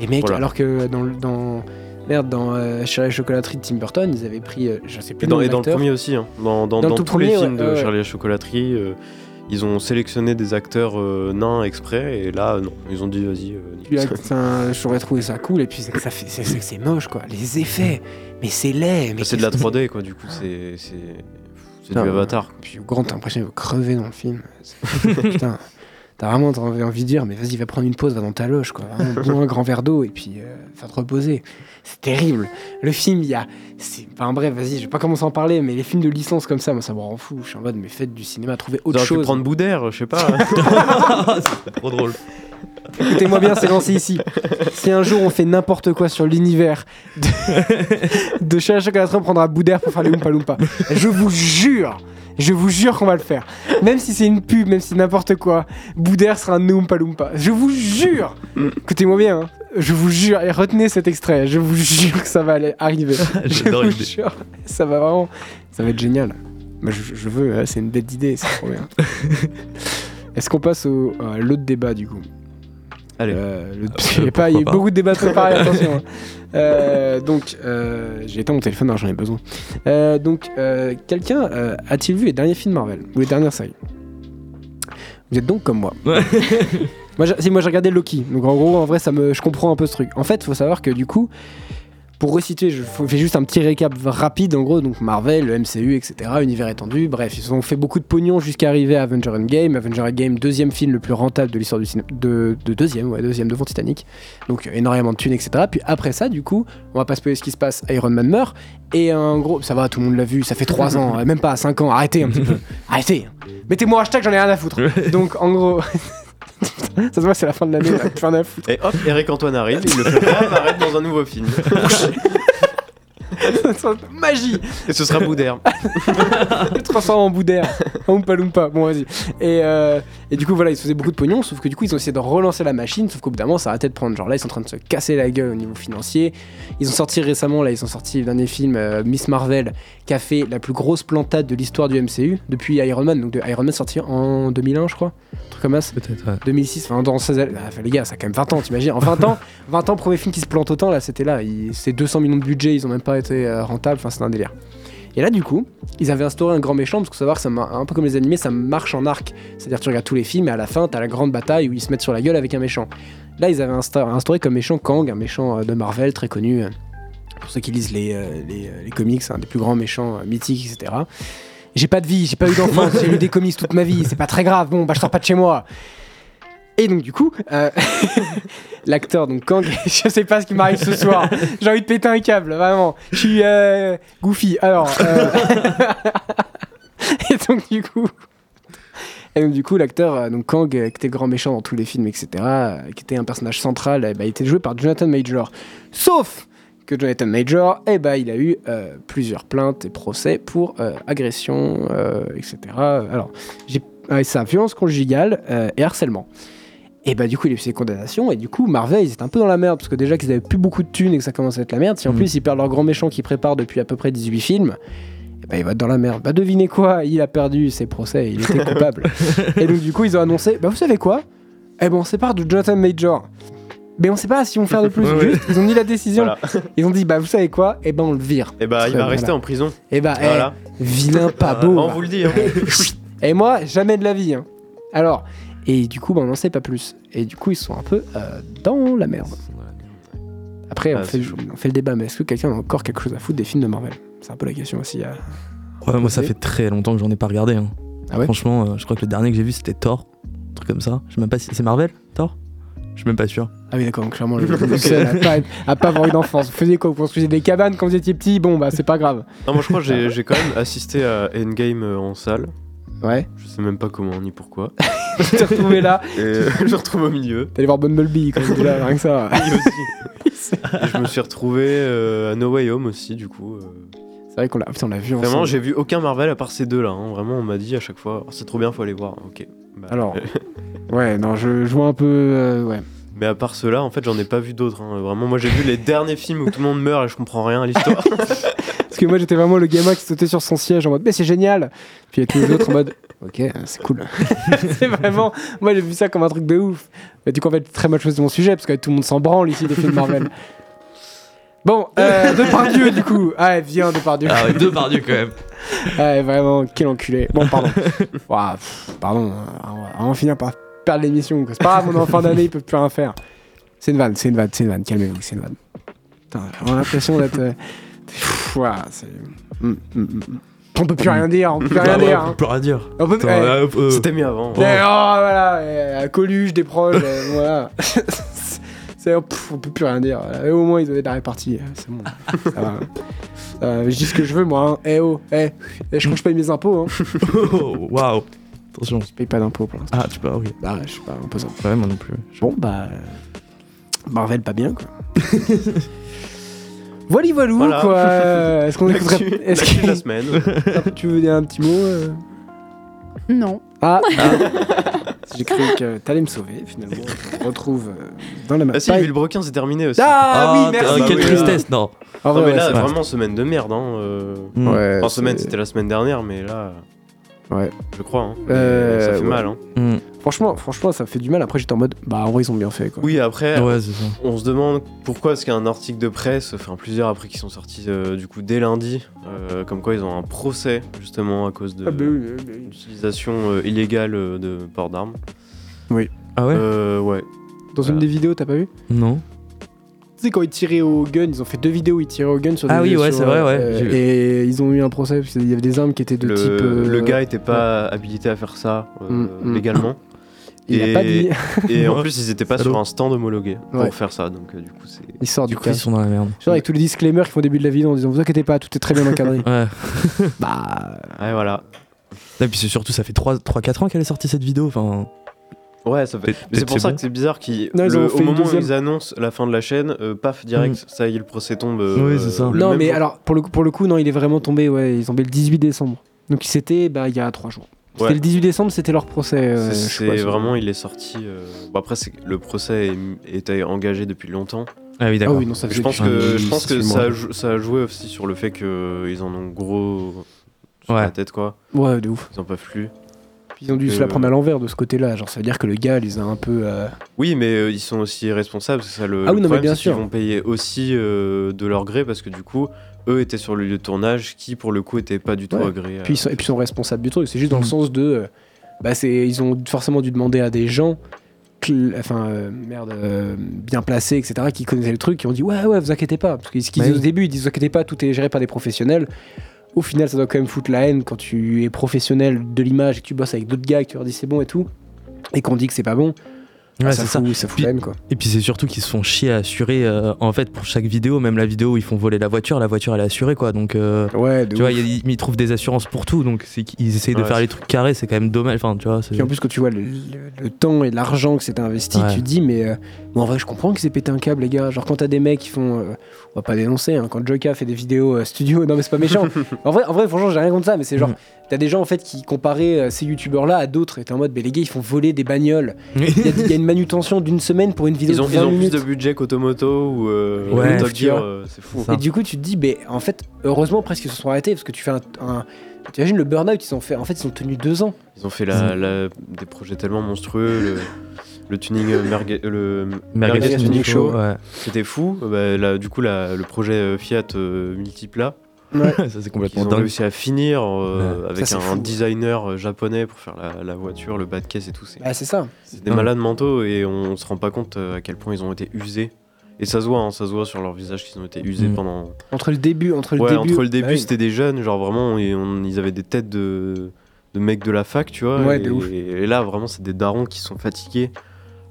Les mecs, Voilà. alors que dans merde dans euh, Charlie et la chocolaterie de Tim Burton, ils avaient pris euh, je sais plus Et dans, le et dans premier aussi, hein. dans, dans, Dans le dans tout tous les premier, films ouais, de ouais. Charlie et la chocolaterie, euh, ils ont sélectionné des acteurs euh, nains exprès et là, non, ils ont dit vas-y. euh, Puis, j'aurais trouvé ça cool et puis c'est que ça fait c'est moche quoi, les effets. Mais c'est laid, mais c'est de la qu'est-ce que 3D quoi, du coup, c'est c'est du Avatar. Puis Hugh Grant, t'as l'impression va crever dans le film. Putain. T'as vraiment envie envie de dire, mais vas-y, va prendre une pause, va dans ta loge, quoi. Vraiment, bois un grand verre d'eau et puis euh, va te reposer. C'est terrible. Le film, il y a. Enfin bref, vas-y, je vais pas commencer à en parler, mais les films de licence comme ça, moi ça me rend fou. Je suis en mode, mais faites du cinéma, trouvez autre pu chose. prendre Boudère, je sais pas. C'est trop drôle. Écoutez-moi bien, c'est lancé ici. Si un jour on fait n'importe quoi sur l'univers de, de chocolaterie, on prendra Boudère pour faire les Oompa Loompa. Je vous jure, je vous jure qu'on va le faire. Même si c'est une pub, même si n'importe quoi, Boudère sera un Oompa Loompa. Je vous jure. Écoutez-moi bien, hein. je vous jure, et retenez cet extrait, je vous jure que ça va aller arriver. je vous jure, ça va vraiment, ça va être génial. Je veux, hein, c'est une bête d'idée, c'est trop bien. Est-ce qu'on passe au, à l'autre débat du coup? Allez. euh, le- Euh, qu'il y a pas- il y a eu pas. beaucoup de débats préparés, attention. hein. Euh, donc, euh, j'ai éteint mon téléphone, alors j'en ai besoin. Donc, quelqu'un a-t-il vu les derniers films Marvel ou les dernières séries? Vous êtes donc comme moi. Ouais. moi, j'ai- si, moi j'ai regardé Loki. Donc, en gros, en vrai, ça me, je comprends un peu ce truc. En fait, il faut savoir que du coup, pour resituer, je fais juste un petit récap rapide en gros. Donc Marvel, le MCU, etc. Univers étendu. Bref, ils ont fait beaucoup de pognon jusqu'à arriver à Avenger Endgame. Avenger Endgame, deuxième film le plus rentable de l'histoire du cinéma. De, de deuxième, ouais, deuxième devant Titanic. Donc euh, énormément de thunes, etc. Puis après ça, du coup, on va pas spoiler ce qui se passe. Iron Man meurt. Et en gros, ça va, tout le monde l'a vu. Ça fait 3 ans, même pas 5 ans. Arrêtez un petit peu. Arrêtez. Mettez-moi hashtag, j'en ai rien à foutre. Donc en gros. ça se voit, c'est la fin de l'année, là, à foutre. Et hop, Eric Antoine arrive, il le fait apparaître dans un nouveau film. Magie Et ce sera Boudère. Il transforme en boudère, en Oompa Loompa. Bon, vas-y. Et, euh, et du coup, voilà, ils se faisaient beaucoup de pognon, sauf que du coup, ils ont essayé de relancer la machine, sauf qu'au bout d'un moment, ça arrêtait de prendre. Genre là, ils sont en train de se casser la gueule au niveau financier. Ils ont sorti récemment, là, ils ont sorti le dernier film, euh, Miss Marvel, qui a fait la plus grosse plantade de l'histoire du MCU depuis Iron Man. Donc, de Iron Man sorti en 2001, je crois. Un truc comme ça. Peut-être, ouais. 2006, enfin dans 16 années. Ah, enfin, les gars, ça a quand même 20 ans, t'imagines En 20 ans, 20 ans, premier film qui se plante autant, là, c'était là. Il- C'est 200 millions de budget, ils ont même pas été euh, rentables, enfin, c'est un délire. Et là, du coup, ils avaient instauré un grand méchant, parce qu'il faut savoir que ça un peu comme les animés, ça marche en arc. C'est-à-dire, tu regardes tous les films, et à la fin, t'as la grande bataille où ils se mettent sur la gueule avec un méchant. Là, ils avaient insta- instauré comme méchant Kang, un méchant euh, de Marvel très connu. euh, Pour ceux qui lisent les, les, les comics, un des plus grands méchants mythiques, etc. J'ai pas de vie, j'ai pas eu d'enfance, j'ai lu des comics toute ma vie, c'est pas très grave, bon, bah je sors pas de chez moi. Et donc du coup, euh, l'acteur donc Kang, je sais pas ce qui m'arrive ce soir. J'ai envie de péter un câble, vraiment. Je suis euh, goofy. Alors, euh, et donc du coup, et donc du coup, l'acteur donc Kang, qui était grand méchant dans tous les films, etc., qui était un personnage central, ben, il était joué par Jonathan Major. Sauf que Jonathan Major, eh ben, il a eu euh, plusieurs plaintes et procès pour euh, agression, euh, etc. Alors, j'ai euh, ça, violence conjugale et harcèlement. Et bah du coup il a eu ses condamnations et du coup Marvel ils étaient un peu dans la merde parce que déjà qu'ils avaient plus beaucoup de thunes et que ça commençait à être la merde, si en Mhm. plus ils perdent leur grand méchant qu'ils préparent depuis à peu près 18 films, et bah, il va être dans la merde. Bah devinez quoi, il a perdu ses procès, il était coupable. et donc du coup ils ont annoncé, bah vous savez quoi? Eh ben on sépare de Jonathan Major. Mais on sait pas si on faire de plus. Ouais, ouais. Juste, ils ont mis la décision. Voilà. Ils ont dit bah vous savez quoi? Eh ben on le vire. Et bah, il Très va rester en prison. Et bah eh, Voilà. vilain pas beau. On vous le dit. hein. Et moi, jamais de la vie. hein. Alors, et du coup, bah, on n'en sait pas plus. Et du coup, ils sont un peu euh, dans la merde. Après, on, Ah, fait, on fait le débat, mais est-ce que quelqu'un a encore quelque chose à foutre des films de Marvel? C'est un peu la question aussi. euh. Ouais, moi ça fait très longtemps que j'en ai pas regardé. hein. Ah ouais? Franchement, euh, je crois que le dernier que j'ai vu c'était Thor. Un truc comme ça. Je sais même pas si c'est Marvel Thor? Je suis même pas sûr. Ah oui, d'accord, donc clairement, le le seul à pas, avoir eu d'enfance. Vous faisiez quoi? Vous construisiez des cabanes quand vous étiez petit? Bon, bah, c'est pas grave. Non, moi je crois que j'ai j'ai quand même assisté à Endgame euh, en salle. Ouais. Je sais même pas comment ni pourquoi. Tu t'es retrouvé là. Et je me retrouve au milieu. T'allais voir Bumblebee, quand même, déjà, rien que ça. Oui, aussi. Et je me suis retrouvé euh, à No Way Home aussi, du coup. euh. C'est vrai qu'on l'a putain, on l'a vu Vraiment, j'ai vu aucun Marvel à part ces deux-là. hein. Vraiment, on m'a dit à chaque fois, Oh, c'est trop bien, faut aller voir. Ok. Bah, Alors, ouais, non, je, je vois un peu. euh, ouais. Mais à part ceux-là, en fait, j'en ai pas vu d'autres. hein. Vraiment, moi j'ai vu les derniers films où tout le monde meurt et je comprends rien à l'histoire. Parce que moi j'étais vraiment le gamin qui sautait sur son siège en mode mais c'est génial. Puis il y a tous les autres en mode ok c'est cool. C'est vraiment moi j'ai vu ça comme un truc de ouf. Mais du coup en fait très mal choisi mon sujet parce que tout le monde s'en branle ici des films Marvel. Bon euh, Depardieu du coup. Ah viens Depardieu. Ah ouais, deux par Dieu quand même. Ouais vraiment quel enculé. Bon pardon. Ouah, pff, Pardon on va- on finir par perdre l'émission. C'est pas grave on est en fin d'année ils peuvent plus rien faire. C'est une vanne c'est une vanne c'est une vanne. Calmez-vous c'est une vanne. Putain j'ai l'impression d'être euh, ouah, c'est Mm, mm, mm. On peut plus rien dire, on peut plus rien dire. on peut rien dire. On peut Attends, eh, euh, euh, C'était mieux avant. eh, oh, voilà, eh, à Coluche, des proches, eh, voilà. C'est, pff, on peut plus rien dire. Et au moins, ils avaient de la répartie. eh, C'est bon. Ça va. Je dis ce que je veux, moi. Hein. Eh oh, eh. Eh, je crois que je paye mes impôts. Hein. oh, Waouh. Attention. Je paye pas d'impôts pour l'instant. Ah, tu peux, ok. Bah, je suis pas imposant. Ouais, moi non plus. Bon, bah. euh, Marvel, pas bien, quoi. Voilà, voilou, Voilà. quoi. Est-ce qu'on écouterait. Est-ce de la que semaine. tu veux dire un petit mot euh Non. Ah, J'ai cru que t'allais me sauver, finalement. On se retrouve euh, dans la map. Ah si, Villebrequin, c'est terminé aussi. Ah, oui, Ah, merci. quelle oui, tristesse, non. En non, mais ouais, là, vraiment, semaine de merde. Hein, euh. Ouais, Enfin, semaine, c'était la semaine dernière, mais là. Ouais. Je crois. Hein. Euh, ça fait ouais. mal. Hein. Mm. Franchement, franchement, ça fait du mal. Après, j'étais en mode, bah, en vrai, ils ont bien fait, quoi. Oui, après, Ouais, c'est ça. on se demande pourquoi est-ce qu'il y a un article de presse, enfin plusieurs après qui sont sortis euh, du coup dès lundi, euh, comme quoi ils ont un procès justement à cause de Ah, bah oui, oui, oui. l'utilisation euh, illégale de port d'armes. Ah ouais? Euh, ouais. Dans une des vidéos, t'as pas vu? Non. Sais, quand ils tiraient au gun, ils ont fait deux vidéos où ils tiraient au gun sur Ah des oui, ouais, c'est vrai, ouais. euh, et ils ont eu un procès parce qu'il y avait des armes qui étaient de Le, type. euh, le gars était pas habilité à faire ça euh, Mm, mm. légalement. Il et- a pas dit. Et en plus, ils étaient pas sur un stand homologué pour Ouais. faire ça. Donc, euh, du coup, c'est. Il sort Du du coup, cas. ils sont dans la merde. Genre avec tous les disclaimers qui font au début de la vidéo en disant Vous inquiétez pas, tout est très bien encadré. Ouais. bah. Ouais, voilà. Et puis c'est surtout, ça fait 3-4 ans qu'elle est sortie cette vidéo. Enfin, Ouais, ça fait. Mais c'est pour ça bon. que c'est bizarre qu'ils. Au moment où ils annoncent la fin de la chaîne, euh, paf, direct, ça y est, le procès tombe. euh, Oui, c'est ça. le Non, mais jour. alors, pour le, coup- pour le coup, non, il est vraiment tombé, ouais, ils sont tombés le 18 décembre. Donc c'était bah, il y a trois jours. C'était Ouais. le 18 décembre, c'était leur procès. euh, C'est- vraiment, il est sorti. euh, Bon, après, le procès est- était engagé depuis longtemps. ah oui, Ah d'accord. oui, ça Je pense que, je pense que 6 ça, mois. a jou- ça a joué aussi sur le fait qu'ils en ont gros sur Ouais. la tête, quoi. Ouais, de ouf. Ils en peuvent plus. Ils ont dû Euh, se la prendre à l'envers de ce côté-là. Genre, ça veut dire que le gars les a un peu. euh, Oui, mais euh, ils sont aussi responsables. C'est ça le, Ah oui, le non, problème, bien sûr. vont payer aussi euh, de leur gré parce que du coup, eux étaient sur le lieu de tournage qui, pour le coup, était pas du tout Ouais. agréé. Puis ils et puis ils sont responsables du truc. C'est juste dans le Mm. sens de. euh, bah, c'est, ils ont forcément dû demander à des gens. Enfin, euh, merde, euh, bien placés, etc., qui connaissaient le truc, qui ont dit Ouais, ouais, vous inquiétez pas. Parce que ce qu'ils disent oui. au début, ils disent Vous inquiétez pas, tout est géré par des professionnels. Au final, ça doit quand même foutre la haine quand tu es professionnel de l'image et que tu bosses avec d'autres gars et que tu leur dis c'est bon et tout. Et qu'on dit que c'est pas bon. Ouais, Ah, c'est ça. fout, ça fout Puis- quoi. Et puis c'est surtout qu'ils se font chier à assurer. euh, en fait, pour chaque vidéo, même la vidéo où ils font voler la voiture, la voiture elle est assurée quoi. Donc, euh, Ouais, tu vois, ils, ils trouvent des assurances pour tout. Donc, c'est qu'ils essayent de Ouais, faire c'est- les trucs carrés, c'est quand même dommage. Enfin, tu vois, c'est- Puis en plus, quand tu vois le, le- le temps et l'argent que c'était investi, tu te dis, mais euh, bon, en vrai, je comprends qu'ils s'est pété un câble, les gars. Genre, quand t'as des mecs qui font. euh, on va pas dénoncer, hein, quand Joka fait des vidéos euh, studio, non, mais c'est pas méchant. en, vrai, en vrai, franchement, j'ai rien contre ça, mais c'est genre, Mhm. T'as des gens en fait qui comparaient euh, ces youtubeurs-là à d'autres. Et t'es en mode, mais les gars, ils font voler des bagnoles. Il y, a- il y a une manutention d'une semaine pour une vidéo Ils ont, de ils 20 ont plus de budget qu'Automoto ou euh, Ouais. Top Gear, euh, c'est fou. Ça. Et du coup, tu te dis, mais en fait, heureusement presque ils se sont arrêtés parce que tu fais un. un- T'imagines le burn-out, ils ont fait. En fait, ils ont tenu deux ans. Ils ont fait la, la- des projets tellement monstrueux. Le, le tuning euh, mergue- le Merguez Merguez Tuning Show, Show. ouais. c'était fou. Bah, là, du coup, la- le projet Fiat euh, Multipla, ça c'est ils complètement ont dingue. réussi à finir euh, avec un, designer euh, japonais pour faire la, la voiture, le bas de caisse et tout. C'est Ah, c'est ça. c'est des Ouais. malades mentaux et on se rend pas compte euh, à quel point ils ont été usés. Et ça se voit, hein, ça se voit sur leur visage qu'ils ont été usés Mm. pendant. Entre le début, entre le ouais, début. entre le début, oui. c'était des jeunes, genre vraiment, et on- ils avaient des têtes de, de mecs de la fac, tu vois. Ouais, et, ouf. et là, vraiment, c'est des darons qui sont fatigués,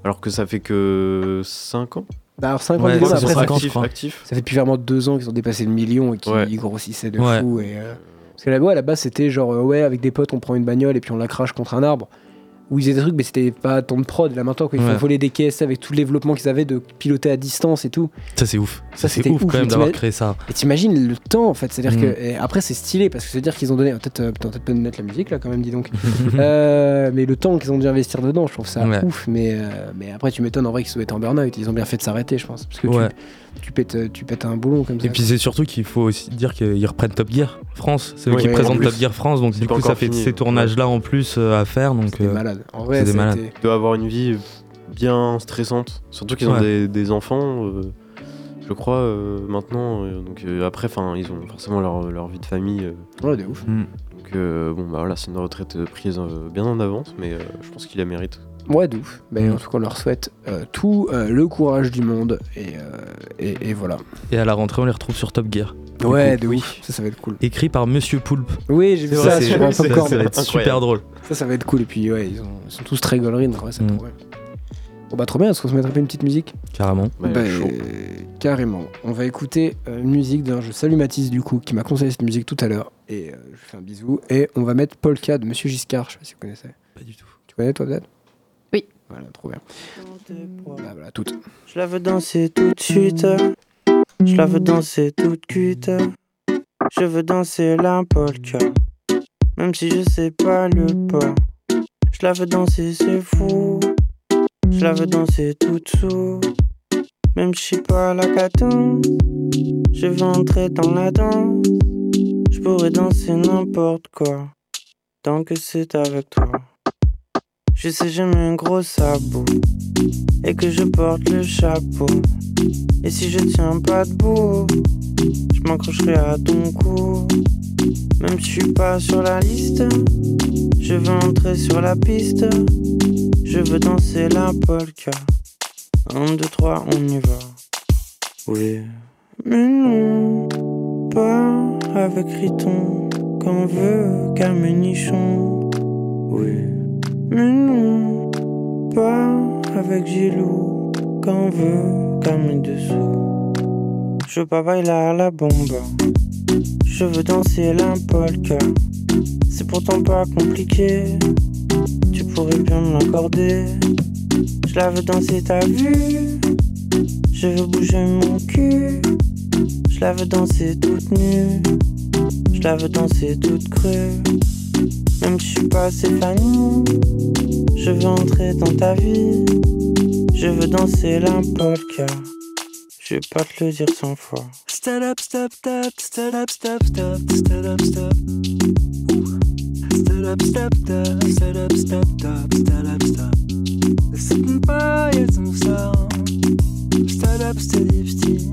alors que ça fait que 5 ans. Bah, alors 5 ans, Ouais, vidéo, c'est après, sur ça, cinq ans, je actifs, crois. actifs. ça fait depuis vraiment deux ans qu'ils ont dépassé le million et qu'ils Ouais. grossissaient de Ouais. fou. Et, euh, Parce que là-bas, à la base, c'était genre, euh, ouais, avec des potes, on prend une bagnole et puis on la crache contre un arbre. Où ils faisaient des trucs, mais c'était pas tant de prod. Là maintenant, quand ils Ouais. font voler des caisses avec tout le développement qu'ils avaient de piloter à distance et tout. Ça c'est ouf. Ça, Ça c'est ouf ouf, quand même d'avoir créé ça. Et t'imagines le temps en fait, c'est-à-dire Mm. que et après c'est stylé parce que c'est-à-dire qu'ils ont donné peut-être putain, peut-être pas de mettre la musique là quand même dis donc. Euh, mais le temps qu'ils ont dû investir dedans, je trouve ça Ouais. ouf. Mais euh, mais après tu m'étonnes en vrai qu'ils soient en burn-out, ils ont bien fait de s'arrêter, je pense, parce que Ouais. tu, tu pètes tu pètes un boulon comme ça. Et puis c'est surtout qu'il faut aussi dire qu'ils reprennent Top Gear France. C'est eux qui présentent. Top Gear France, donc du coup ça fait ces tournages-là en plus à faire. Donc En vrai, c'est des malades. été- Ils doivent avoir une vie bien stressante, surtout qu'ils ont Ouais. des, des enfants. euh, je crois euh, maintenant, euh, donc euh, après, enfin, ils ont forcément leur, leur vie de famille. euh, Ouais, de ouf. hmm. donc euh, bon, bah voilà, c'est une retraite prise euh, bien en avance, mais euh, je pense qu'il la mérite. Ouais, de ouf. Mais Mm. en tout cas, on leur souhaite euh, tout euh, le courage du monde et, euh, et, et voilà. Et à la rentrée, on les retrouve sur Top Gear. Ouais, de oui. ouf. Ça, ça va être cool. Écrit par Monsieur Poulpe. Oui, j'ai vu ça, Ça, sur un ça, popcorn. ça va être Incroyable. super drôle. Ça, ça va être cool. Et puis, ouais, ils, ont- ils sont tous très donc ouais, Mm. trop bien. Bon, bah, trop bien. Est-ce qu'on se mettrait pas une petite musique Carrément. Ouais, Bah, chaud. euh, Carrément. On va écouter euh, une musique. D'ailleurs, je salue Mathis, du coup, qui m'a conseillé cette musique tout à l'heure. Et euh, je lui fais un bisou. Et on va mettre Polka de Monsieur Giscard. Je sais pas si vous connaissez. Pas du tout. Tu connais, toi, peut-être? Oui. Voilà, trop bien. Bah, voilà, toutes. Je la veux danser tout de suite. Je la veux danser toute cuite. Je veux danser la polka. Même si je sais pas le pas. Je la veux danser, c'est fou. Je la veux danser toute sous. Même si je sais pas la cadence. Je veux entrer dans la danse. Je pourrais danser n'importe quoi. Tant que c'est avec toi. Je sais, j'ai mis un gros sabot et que je porte le chapeau. Et si je tiens pas debout, je m'accrocherai à ton cou. Même si je suis pas sur la liste, je veux entrer sur la piste. Je veux danser la polka. Un, deux, trois, on y va. Oui. Mais non, pas avec Riton, qu'on veut Nichon. Oui. Mais non, pas avec Gilou, qu'on veut calmer dessous. Je veux pas bailer à la bombe, je veux danser la polka. C'est pourtant pas compliqué, tu pourrais bien me l'accorder. Je la veux danser, t'as vu? Je veux bouger mon cul, je la veux danser toute nue, je la veux danser toute crue. Même si je suis pas Stéphanie, je veux entrer dans ta vie. Je veux danser la polka. Je vais pas te le dire cent fois. Stand up, stop, stop, stand up, stop, stop, up, stop. Stand up, stop, stop, stand up, stop, stop, stand up, stop. Sitting by. Stand up, steady, steady.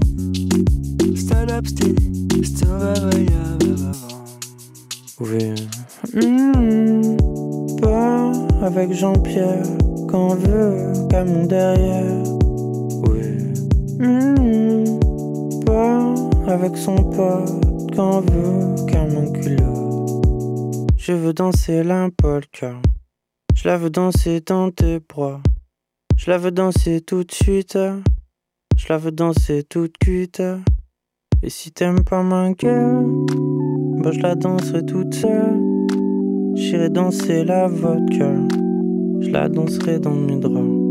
Stand up, steady. Still, va, va, va, va, va. Oui. Mmh, pas avec Jean-Pierre, qu'on veut camion derrière. Oui. Mmh, pas avec son pote, qu'on veut camion culot. Je veux danser la polka. Je la veux danser dans tes bras. Je la veux danser tout de suite. Je la veux danser toute cuite. Et si t'aimes pas ma gueule, je la danserai toute seule. J'irai danser la vodka. Je la danserai dans mes draps.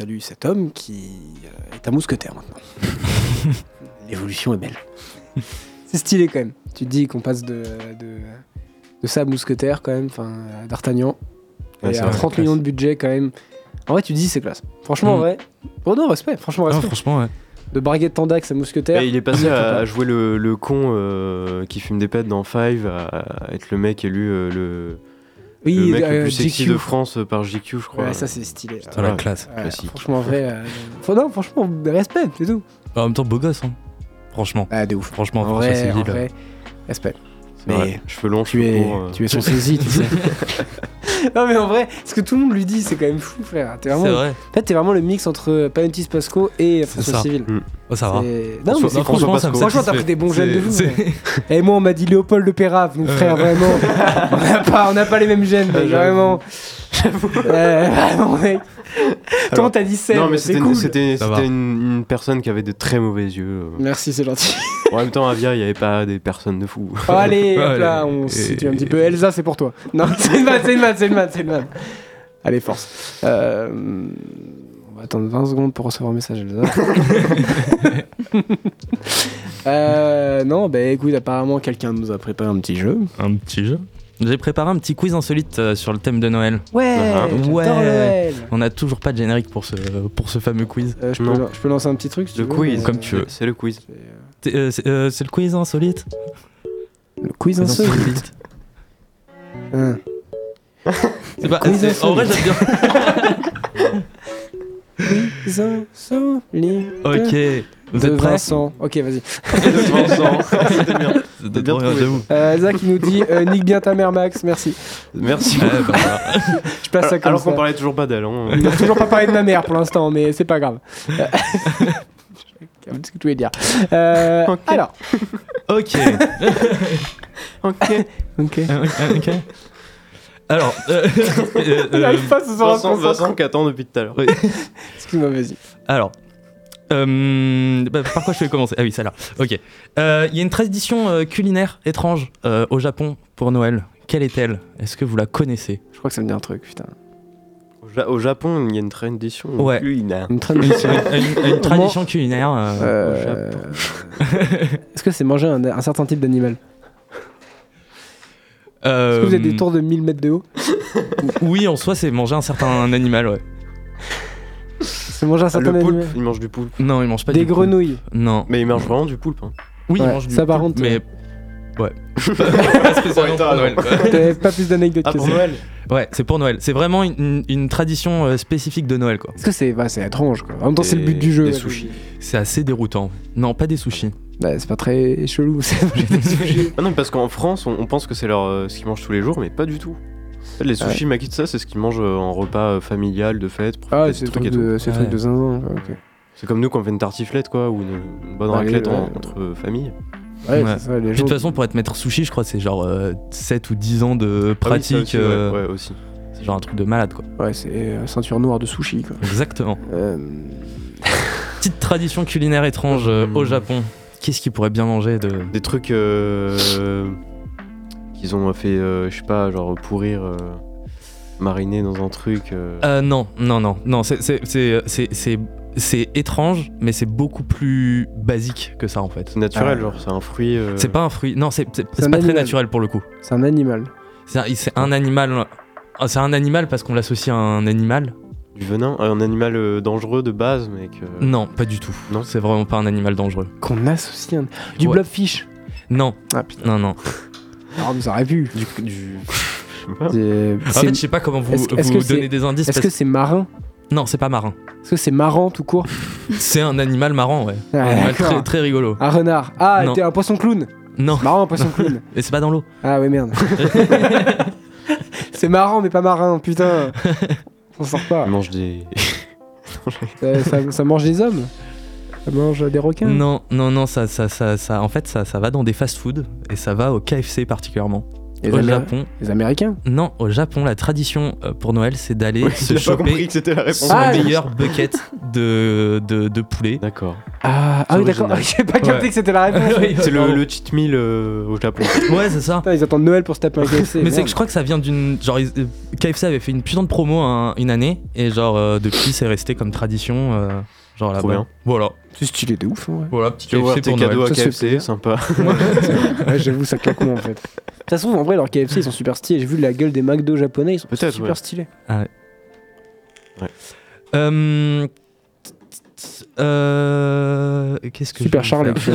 Salue cet homme qui euh, est un mousquetaire maintenant. L'évolution est belle. C'est stylé quand même. Tu te dis qu'on passe de, de, de ça à mousquetaire quand même, enfin à d'Artagnan. Ouais, et à vrai, 30 classe. millions de budget quand même. En vrai, tu te dis c'est classe. Franchement, en Mm. vrai. Bon, non, respect. Franchement, respect. franchement, ouais. de Barguette Tandax à mousquetaire. Et il est passé à, jouer le, le con euh, qui fume des pètes dans Five, à, à être le mec élu euh, le, Oui, le mec euh, le plus sexy GQ. de France euh, par GQ, je crois. Ouais, ça c'est stylé. Putain, la Ouais. classe. Ouais, classique. franchement, en vrai. euh, faut- non, franchement, respect, c'est tout. En même temps, beau gosse, hein. Franchement. Ah, de ouf. Franchement, En François vrai, en Civil. vrai, respect. C'est vrai. Mais Cheveux longs, tu cheveux es, courts, euh. tu es son saisie, tu sais. non, mais en vrai, ce que tout le monde lui dit, c'est quand même fou, frère. T'es vraiment, C'est vrai. en fait, t'es vraiment le mix entre Palentis Pasco et François ça. Civil. Oh, ça va. C'est- Non, François- mais c'est non, franchement, franchement, ça me franchement, t'as pris des bons jeunes de ouais. Et moi, on m'a dit Léopold de Pérave, donc frère, vraiment, on n'a pas, on n'a pas les mêmes gènes, mec, j'avoue. vraiment. Euh, vraiment, mec. Toi, on t'a dit Seb, Non, mais c'est c'était cool. une, une personne qui avait de très mauvais yeux. euh. Merci, c'est gentil. En même temps, à Via, il n'y avait pas des personnes de fous. Oh, allez, hop là, on se situe un petit peu. Elsa, c'est pour toi. Non, c'est une vanne, c'est une vanne, c'est une vanne, c'est une vanne. Allez, force. Euh, on va attendre 20 secondes pour recevoir un message, Elsa. euh, non, bah écoute, apparemment, quelqu'un nous a préparé un petit jeu. Un petit jeu. J'ai préparé un petit quiz insolite euh, sur le thème de Noël. Ouais, ouais. Noël. On n'a toujours pas de générique pour ce, pour ce fameux quiz. Euh, je, peux, je peux lancer un petit truc si Le quiz, comme euh, tu veux. C'est le quiz. c'est, euh, euh, euh, le quiz insolite Le quiz Quiz insolite. Hein. C'est pas- En vrai, j'aime bien. Quiz insolite. Ok. Vous de êtes prêts Vincent. Ok, vas-y. C'était bien. C'était bien j'avoue. Euh, Elsa qui nous dit euh, nique bien ta mère Max, merci. Merci. Ouais, bah. Je place ça Alors, comme alors qu'on parlait toujours pas d'elle. hein. On n'a toujours pas parlé de ma mère pour l'instant, mais c'est pas grave. Euh, ce que tu voulais dire. Euh, Ok. Alors, Ok. ok. ok. ok. Alors, euh, euh, Il euh, arrive pas ce soir à se Vincent, concentrer. Vincent qui attend depuis tout à l'heure. Excuse-moi, vas-y. alors, euh, bah, par quoi je vais commencer? Ah oui, ça là. Ok. Euh, Il y a une tradition euh, culinaire étrange euh, au Japon pour Noël. Quelle est-elle? Est-ce que vous la connaissez? Je crois que ça me dit un truc, putain. Au Ja- Au Japon, il y a une tradition. Ouais. culinaire. Une tradition. une, une tradition culinaire. euh, Euh, Est-ce que c'est manger un, un certain type d'animal? Euh, Est-ce que vous avez des tours de 1000 mètres de haut Oui, en soi, c'est manger un certain animal, ouais. C'est manger un Ah, certain le poulpe, animal il mange du poulpe. Non, il mange pas Des du poulpe. grenouilles. Non. Mais il mange vraiment du poulpe. hein. Oui, Ouais, il mange du ça, par poulpe, contre, mais ouais. Pas spécialement pour Noël. quoi. T'avais pas plus d'anecdotes Ah, que pour ça. Noël Ouais, c'est pour Noël. C'est vraiment une, une tradition euh, spécifique de Noël, quoi. Est-ce que c'est bah, c'est étrange quoi En même temps, c'est le but du jeu. des ouais. sushis. C'est assez déroutant. Non, pas des sushis. Bah, c'est pas très chelou, c'est des sushis. Ah non, parce qu'en France, on, on pense que c'est leur, euh, ce qu'ils mangent tous les jours, mais pas du tout. Les sushis makitsa, c'est ce qu'ils mangent euh, en repas familial, de fête, pour Ah, c'est des le trucs truc de, c'est le Ouais. truc de zinzin. C'est comme nous quand on fait une tartiflette, quoi, ou une, une bonne Bah, raclette ouais. entre euh, familles. Ouais, Ouais. c'est ça, les Puis, de toute façon, pour être maître sushi, je crois que c'est genre euh, 7 ou 10 ans de Ah oui, pratique. aussi, euh, ouais, aussi. C'est genre un truc de malade, quoi. Ouais, c'est euh, ceinture noire de sushi quoi. Exactement. Euh, Petite tradition culinaire étrange euh, au Hmm. Japon. Qu'est-ce qu'ils pourraient bien manger de. Des trucs euh, qu'ils ont fait, euh, je sais pas, genre pourrir, euh, mariner dans un truc. euh. Euh, non, non, non, non, c'est- c'est- étrange, mais c'est beaucoup plus basique que ça en fait. C'est naturel, Ah. genre c'est un fruit. euh, C'est pas un fruit, non, c'est pas très naturel pour le coup. c'est un animal. C'est un, animal. ah, C'est un animal parce qu'on l'associe à un animal du venin, un animal euh, dangereux de base, mais que. Non, pas du tout. Non. c'est vraiment pas un animal dangereux. Qu'on associe un... Du Ouais. blobfish. Non, Ah putain. non, non. Alors, vous auriez pu. Du. du... je sais pas. C'est- En fait, je sais pas comment vous, vous donner des indices. Est-ce parce- que c'est marin Non, c'est pas marin. Est-ce que c'est marrant tout court C'est un animal marrant, ouais. Ah, un animal d'accord. très, très rigolo. Un renard. Ah, Non. t'es un poisson clown. Non, Marrant, un poisson clown. mais c'est pas dans l'eau. Ah ouais, merde. c'est marrant, mais pas marin, putain. On sort pas. Il mange des. Ça, ça- ça mange des hommes? Ça mange des requins? Non, non, non, ça, ça, ça, ça, en fait, ça, ça va dans des fast-food et ça va au KFC particulièrement. Les, au Améri- Japon, les Américains non, au Japon, la tradition euh, pour Noël, c'est d'aller Ouais, se choper que la réponse. son Ah, meilleur bucket de, de, de poulet. D'accord. Ah, ah oui, d'accord. J'ai pas capté Ouais. que c'était la réponse. C'est le, le cheat meal euh, au Japon. Ouais, c'est ça. Putain, ils attendent Noël pour se taper un KFC. Mais c'est que je crois que ça vient d'une. Genre, euh, KFC avait fait une putain de promo un- une année, et genre, euh, depuis, c'est resté comme tradition. euh, genre là-bas. bien. Voilà. C'est stylé de ouf. hein, ouais. Voilà, petit KFC pour cadeaux Noël. à KFC, sympa. Ouais, J'avoue, ça claque en fait. De toute façon, en vrai, leurs KFC ils sont super stylés. J'ai vu la gueule des McDo japonais, ils sont Peut-être, super ouais. stylés. Euh, euh, Qu'est-ce que Super je Charlet. tu.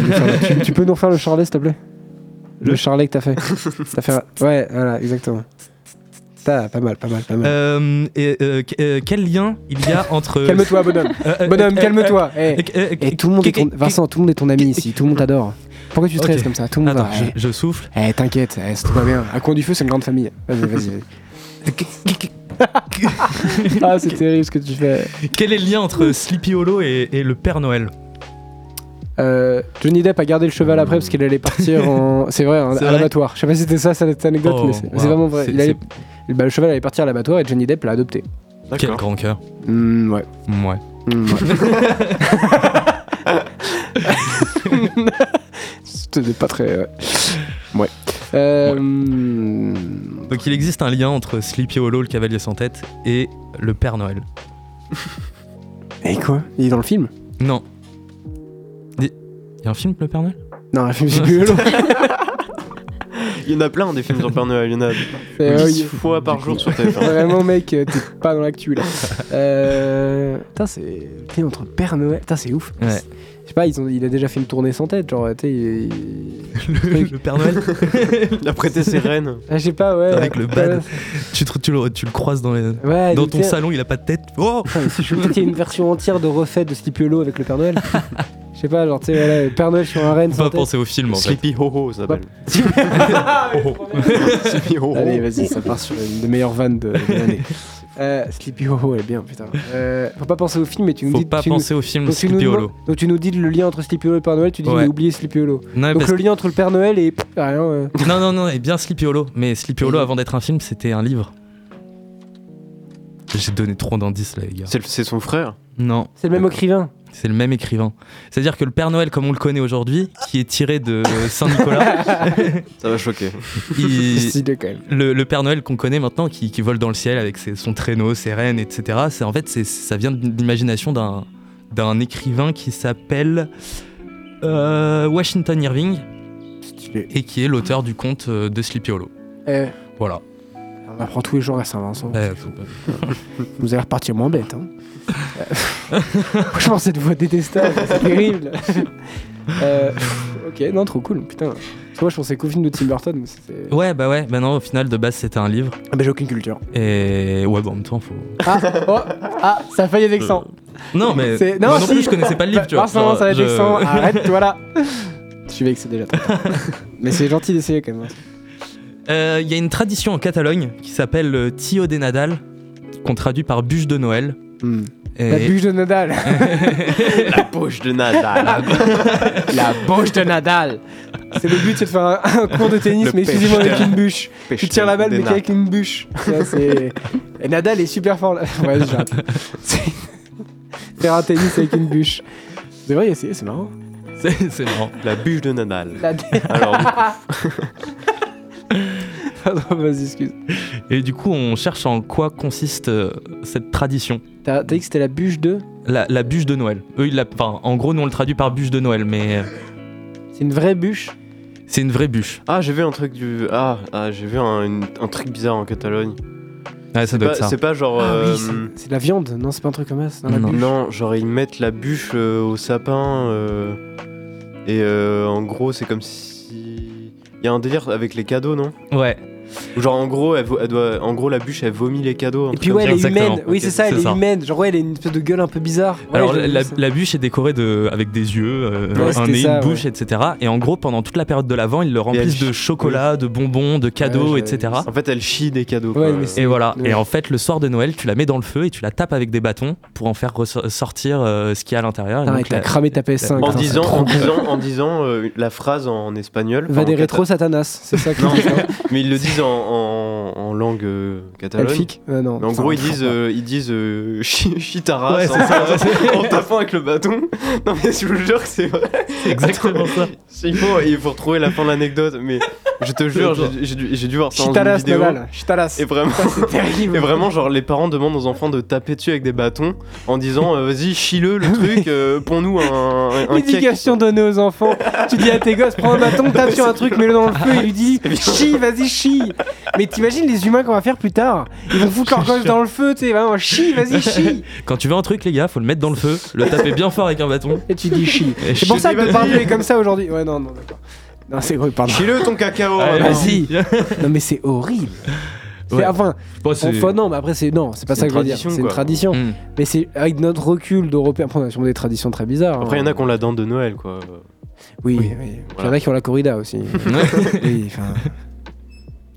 Tu- tu peux nous refaire le Charlet, s'il te plaît? Le, Charlet que t'as fait. T'as fait. Ouais, voilà, exactement. T'as- pas mal, pas mal, pas mal. Euh, et, euh, qu- euh, quel lien il y a entre. Calme-toi, bonhomme. Bonhomme, calme-toi. Eh, euh, euh, euh, eh, tout le monde est ton... Vincent, tout le monde est ton ami ici. Tout le monde t'adore. Pourquoi tu stresses comme ça Tout le monde Attends, va. je, je souffle. Eh, t'inquiète, eh, c'est tout va bien. À coin du feu, c'est une grande famille. Vas-y, vas-y. vas-y. ah, c'est terrible ce que tu fais. Quel est le lien entre Sleepy Hollow et, et le Père Noël Euh, Johnny Depp a gardé le cheval après parce qu'il allait partir en. C'est vrai, C'est à l'abattoir. Je sais pas si c'était ça cette anecdote, Oh, mais c'est wow. vraiment vrai. C'est- Il allait- bah, le cheval allait partir à l'abattoir et Johnny Depp l'a adopté. Quel grand cœur. Hmm, ouais. Ouais. Hmm, ouais. C'était pas très. Ouais. Ouais. Euh, Donc il existe un lien entre Sleepy Hollow, le cavalier sans tête, et le Père Noël. Et quoi? Il est dans le film? Non. Il y a un film, le Père Noël? Non, le film c'est plus long. Il y en a plein des films sur Père Noël. Il y en a C'est- 10 euh, fois par jour sur TF1. Vraiment, mec, euh, t'es pas dans l'actu là. Euh. Putain, c'est. le lien entre Père Noël. Putain, c'est ouf. Ouais. Je sais pas, ils ont... il a déjà fait une tournée sans tête. Genre, tu sais, il- le, le Père Noël Il a prêté ses rênes. Ah, je sais pas, ouais. Avec le bad. tu, te- tu le, tu le croises dans, les- Ouais, dans ton salon, il a pas de tête. Oh si je- Peut-être qu'il y a une version entière de refait de Sleepy Hollow avec le Père Noël. Je sais pas, genre, tu sais, voilà, le Père Noël sur un renne pas tête. penser au film en fait. Sleepy Ho Ho, ça s'appelle. Sleepy Ho Ho. Allez, vas-y, ça part sur une des meilleures vannes de, de l'année. Euh, Sleepy Hollow, elle est bien, putain. Euh, faut pas penser au film, mais tu nous Faut dis. pas tu nous- penser au film donc tu, nous Sleepy Hollow. donc tu nous dis le lien entre Sleepy Hollow et Père Noël, tu dis Ouais. mais oubliez Sleepy Hollow. Non, Donc parce le lien entre le Père Noël et pff, rien. euh. non, non, non, et bien Sleepy Hollow. Mais Sleepy Hollow, Mhm. avant d'être un film, c'était un livre. J'ai donné trop d'indices là, les gars. C'est son frère. Non, C'est le même écrivain. C'est le même écrivain. C'est-à-dire que le Père Noël, comme on le connaît aujourd'hui, qui est tiré de Saint-Nicolas, Ça va choquer. il- Stylé quand même. le, le Père Noël qu'on connaît maintenant, qui, qui vole dans le ciel avec ses- son traîneau, ses rennes, etc. C'est en fait, c'est, ça vient de l'imagination d'un, d'un écrivain qui s'appelle euh, Washington Irving Stylé. et qui est l'auteur du conte euh, de Sleepy Hollow. Eh, Voilà. On apprend tous les jours à Saint-Vincent. Ouais, Vous allez repartir moins bête. Hein. Euh, Franchement, cette voix détestable, c'est terrible. Euh, ok, non, trop cool. Putain. Parce que moi, je pensais qu'au film de Tim Burton, mais ouais, bah ouais. Bah non, au final, de base, c'était un livre. Ah, bah, j'ai aucune culture. Et ouais, bah en même temps, faut. Ah, oh, ah, ça a failli être vexant. Non, mais C'est- moi non si. plus, je connaissais pas le livre, tu vois. Genre, ça va être je- vexant. Arrête, voilà. Je suis vexé déjà. mais c'est gentil d'essayer quand même. Euh, Il y a une tradition en Catalogne qui s'appelle le Tio de Nadal, qu'on traduit par bûche de Noël. Hmm. Et- La bûche de Nadal. La poche de Nadal. La bûche de Nadal. C'est le but, c'est de faire un, un cours de tennis, Le mais exclusivement pêche avec une bûche. Tu tires la balle, mais qu'avec une bûche. Ça, c'est- Et Nadal est super fort là. Ouais, Faire un tennis avec une bûche. C'est vrai, essayer, c'est marrant. C'est c'est marrant. La bûche de Nadal. La... Alors, Pardon, vas-y, excuse. Et du coup, on cherche en quoi consiste euh, cette tradition. T'as t'as dit que c'était la bûche de? La, la bûche de Noël. Eux, ils la- enfin, en gros, nous on le traduit par bûche de Noël, mais euh, C'est une vraie bûche? c'est une vraie bûche. ah, j'ai vu un truc du. Ah, ah, j'ai vu un, une- un truc bizarre en Catalogne. Ouais, ça doit Pas- être ça. C'est pas genre. Ah euh, oui, c'est- c'est de la viande. Non, c'est pas un truc comme ça. C'est dans la Non. bûche. Non, genre ils mettent la bûche euh, au sapin euh, et euh, en gros c'est comme si il y a un délire avec les cadeaux non? Ouais. Genre en gros elle, doit en gros la bûche elle vomit les cadeaux. Et puis ouais, elle est humaine. Oui, c'est ça, elle est ça. humaine. Genre, ouais, elle a une espèce de gueule un peu bizarre. Ouais, Alors la, bûche est décorée de, avec des yeux, euh, Ouais, un nez, ça, une bouche, etc. Et en gros, pendant toute la période de l'avant, ils le remplissent de ch- chocolat, de bonbons, de cadeaux, etc. En fait elle chie des cadeaux. Quoi. Et voilà. Ouais. Et en fait, le soir de Noël, tu la mets dans le feu et tu la tapes avec des bâtons pour en faire ressortir euh, ce qu'il y a à l'intérieur. Et t'as cramé ta PS5. en putain, c'est disant, en disant, en disant la phrase en espagnol. Va des en rétro Satanas, c'est ça ça. mais ils le disent disent en, en- en langue euh, catalane. Elfique? Euh, Non. Mais en gros, ils disent, euh, ils disent euh, chi- chitaras Ouais, en, tapant avec le bâton. Non, mais je vous jure que c'est vrai. C'est exactement ça. Il faut, il faut retrouver la fin de l'anecdote, mais je te jure, j'ai- dû, voir ça dans une vidéo. Nadal. Chitalas. Et vraiment, C'est terrible. et vraiment, genre, les parents demandent aux enfants de taper dessus avec des bâtons en disant euh, Vas-y, chie-le le truc, euh, nous un, un. L'éducation donnée aux enfants. tu dis à tes gosses, prends un bâton, tape sur un truc, mets-le dans le feu et lui dis chie, vas-y, chie. Mais t'imagines les humains qu'on va faire plus tard Ils vont foutre leur gosse dans le feu, tu sais, vraiment, chie, vas-y, chie. Quand tu veux un truc, les gars, faut le mettre dans le feu, le taper bien fort avec un bâton. Et tu dis chie. C'est pour ça que. Depardieu est comme ça aujourd'hui. Ouais, non, non, d'accord. Non, c'est gros, pardon. Chie-le ton cacao. Non. vas-y. Non, mais c'est horrible. Ouais. Enfin, Bon, enfin, non, mais après, c'est non, c'est pas ça que je veux dire. tradition, C'est une tradition. Hmm. Mais c'est avec notre recul d'Européens. Après, on a sûrement des traditions très bizarres. Après, il y en hein. a qui ont la dinde de Noël, quoi. Oui, Oui. Il y en a qui ont la corrida aussi. oui, enfin.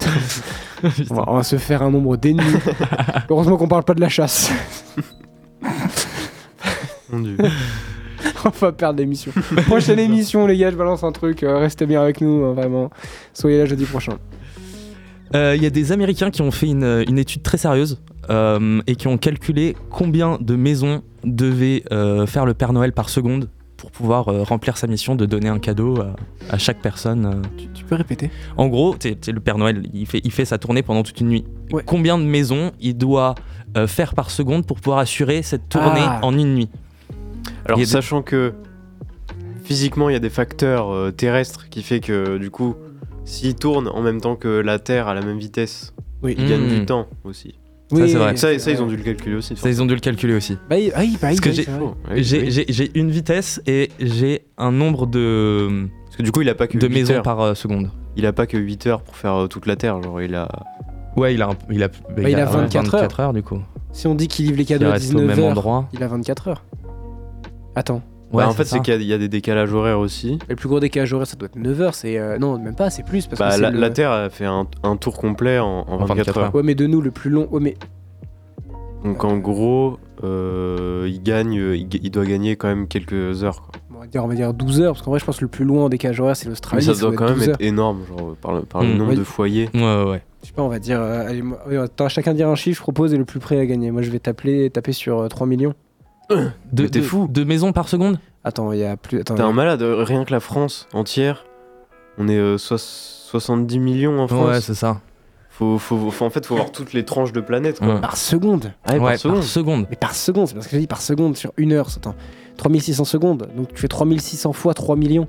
on, va, on va se faire un nombre d'ennemis. Heureusement qu'on parle pas de la chasse. Mon dieu. on va perdre l'émission. Prochaine émission, les gars, je balance un truc. euh, restez bien avec nous, hein, vraiment. Soyez là jeudi prochain. Euh, Il y a des Américains qui ont fait une, une étude très sérieuse euh, et qui ont calculé combien de maisons devait euh, faire le Père Noël par seconde pour pouvoir euh, remplir sa mission de donner un cadeau à, à chaque personne. euh. Tu, tu peux répéter? En gros, t'sais- t'sais, le Père Noël, il fait, il fait sa tournée pendant toute une nuit. Ouais. Combien de maisons il doit euh, faire par seconde pour pouvoir assurer cette tournée Ah. en une nuit? Alors, des- sachant que physiquement, il y a des facteurs euh, terrestres qui fait que, du coup, s'il tourne en même temps que la Terre à la même vitesse, Oui. il gagne Hmm. du temps aussi. Ça, c'est vrai. Ça, ça, ils ont dû le calculer aussi. Ça, ils ont dû le calculer aussi. Bah, ah bah, Parce que oui, j'ai- oui, une vitesse et j'ai un nombre de, Parce que du coup, il a pas que de 8 maisons heures. par euh, seconde. Il a pas que 8 heures pour faire euh, toute la Terre. Genre, il a. Ouais, il a, un- il a, il a 24 heures. du coup. Si on dit qu'il livre les Il cadeaux à reste au même 19h, endroit. il a 24 heures. Attends. Ouais, Bah, en fait, c'est qu'il y a- il y, a des décalages horaires aussi. Le plus gros décalage horaire, ça doit être 9h. C'est. euh, non, même pas, c'est plus. Parce Bah, que la, le- la Terre a fait un, un tour complet en, en En 24, 24 heures. heures. Ouais, mais de nous, le plus long. Mais Donc en gros, euh, il gagne, euh, il, doit gagner quand même quelques heures. Quoi. on va dire, on va dire 12 heures. Parce qu'en vrai, je pense que le plus loin en décalage horaire, c'est Mais l'Australie. ça doit quand même 12 être énorme, genre par le, par le Mm. nombre de foyers. Ouais, ouais, ouais. Je sais pas, on va dire. euh, allez, moi- oui, attends, chacun dire un chiffre, je propose, et le plus près à gagner. Moi, je vais t'appeler, taper sur euh, 3 millions. De, Mais t'es de- fou. De maisons par seconde Attends, il y a plus. Attends, T'es un malade, euh, rien que la France entière, on est euh, soix- 70 millions en Ouais, France. c'est ça. faut, faut, faut- en fait, faut voir toutes les tranches de planète. Quoi. Ouais. par seconde. Ah ouais, Ouais, par seconde. seconde. Mais par seconde, c'est parce que je dis par seconde sur une heure. Attends, 3600 secondes. Donc tu fais 3600 fois 3 millions.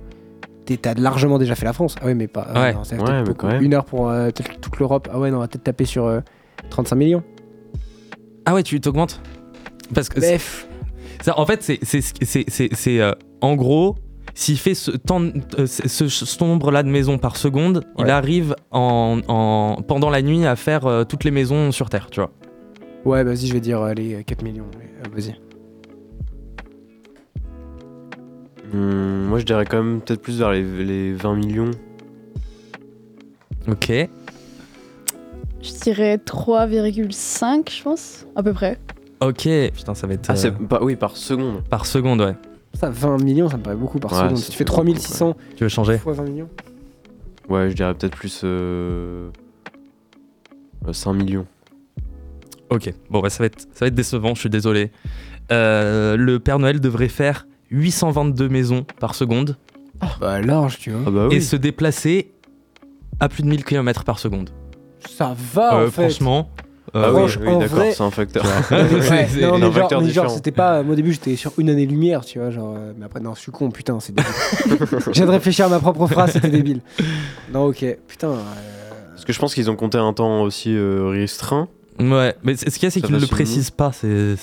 T'es- T'as largement déjà fait la France. Ah ouais, mais pas. ah Ouais. non, c'est Ouais, peut-être mais beaucoup. quand même. Une heure pour euh, peut-être toute l'Europe. Ah ouais, non, on va peut-être taper sur euh, 35 millions. Ah ouais, tu t'augmentes? Parce que Bref. Ça, en fait, c'est euh, en gros, s'il fait ce temps, euh, ce, ce- nombre-là de maisons par seconde, il arrive en, en pendant la nuit à faire euh, toutes les maisons sur Terre, tu vois. Ouais, vas-y, je vais dire allez, euh, 4 millions. euh, vas-y. Hum, moi, je dirais quand même peut-être plus vers les, les 20 millions. Ok. Je dirais 3,5, je pense, à peu près. Ok. Putain, ça va être Ah, euh, c'est pas, oui, par seconde. par seconde, ouais. Ça, 20 millions, ça me paraît beaucoup par Ouais, seconde. Si tu fais beaucoup, 3600 Tu veux changer fois 20 millions. Ouais, je dirais peut-être plus euh, euh, 5 millions. Ok. Bon, bah, ça va être ça va être décevant. Je suis désolé. Euh, le Père Noël devrait faire 822 maisons par seconde Bah, large, tu vois. Ah bah oui. et se déplacer à plus de 1000 km par seconde. Ça va, Euh, en fait. Franchement. Ah oui, d'accord, vrai- c'est un facteur. Ouais, non, un genre, facteur mais genre, c'était pas. Moi, au début, j'étais sur une année-lumière, tu vois. Genre, euh, mais après, non, je suis con, putain, c'est débile. Je viens de réfléchir à ma propre phrase, c'était débile. Non, ok, putain. euh, Parce que je pense qu'ils ont compté un temps aussi euh, restreint. Ouais, mais ce qu'il y a, c'est qu'ils ne le précisent pas. C'est.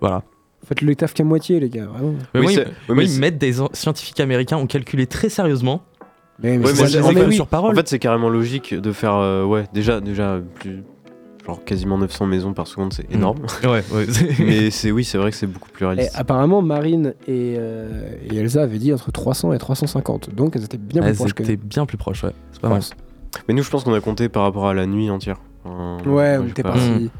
Voilà. Faites le taf qu'à moitié, les gars, vraiment. Mais Oui, moi, ils, oui, ils mettent des en- scientifiques américains ont calculé très sérieusement. Mais, mais Ouais, c'est- mais sur parole. En fait, c'est carrément logique de faire, euh, ouais, déjà, déjà plus, genre quasiment 900 maisons par seconde, c'est énorme. ouais, ouais. Mais c'est oui, c'est vrai que c'est beaucoup plus Et réaliste. apparemment, Marine et, euh, et Elsa avaient dit entre 300 et 350. Donc, elles étaient bien plus Elles proches que étaient nous. bien plus proches, ouais. C'est pas mal. Mais nous, je pense qu'on a compté par rapport à la nuit entière. Enfin, Ouais, on était pas- parti.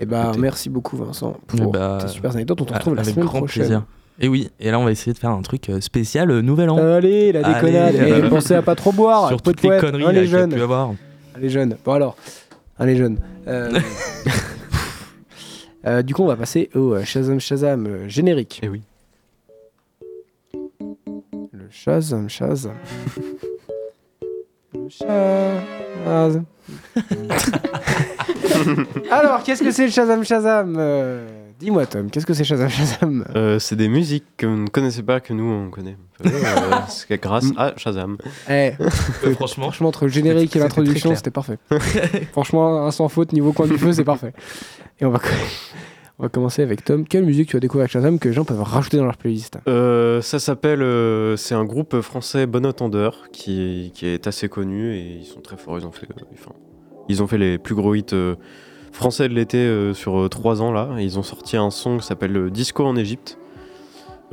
Et bah, Écoutez. merci beaucoup, Vincent, Eh pour bah, tes super anecdotes. On te Ah, retrouve la avec semaine grand prochaine. plaisir. Et oui, et là on va essayer de faire un truc euh, spécial euh, Nouvel An. Allez, la déconnade. Allez, Et euh, pensez à pas trop boire. sur toutes les conneries là, les qu'il y a jeunes. pu avoir. Allez, jeune. Bon, alors. Allez, jeune. Euh, euh, du coup, on va passer au euh, Shazam Shazam euh, générique. Eh oui. Le Shazam Shazam. Le Shazam. Alors, qu'est-ce que c'est le Shazam Shazam Euh, Dis-moi, Tom, qu'est-ce que c'est Shazam Shazam Euh, c'est des musiques que vous ne connaissez pas, que nous on connaît. Euh, c'est grâce à Shazam. Eh, franchement, Franchement, entre le générique et l'introduction, c'était parfait. Franchement, un sans faute, niveau coin du feu, c'est parfait. Et on va, on va commencer avec Tom. Quelle musique tu as découvert avec Shazam que les gens peuvent rajouter dans leur playlist? Euh, ça s'appelle. euh, c'est un groupe français Bon Entendeur qui, qui est assez connu et ils sont très forts. Ils ont fait, euh, enfin, ils ont fait les plus gros hits euh, français de l'été euh, sur euh, trois ans là. Et ils ont sorti un son qui s'appelle euh, Disco en Égypte.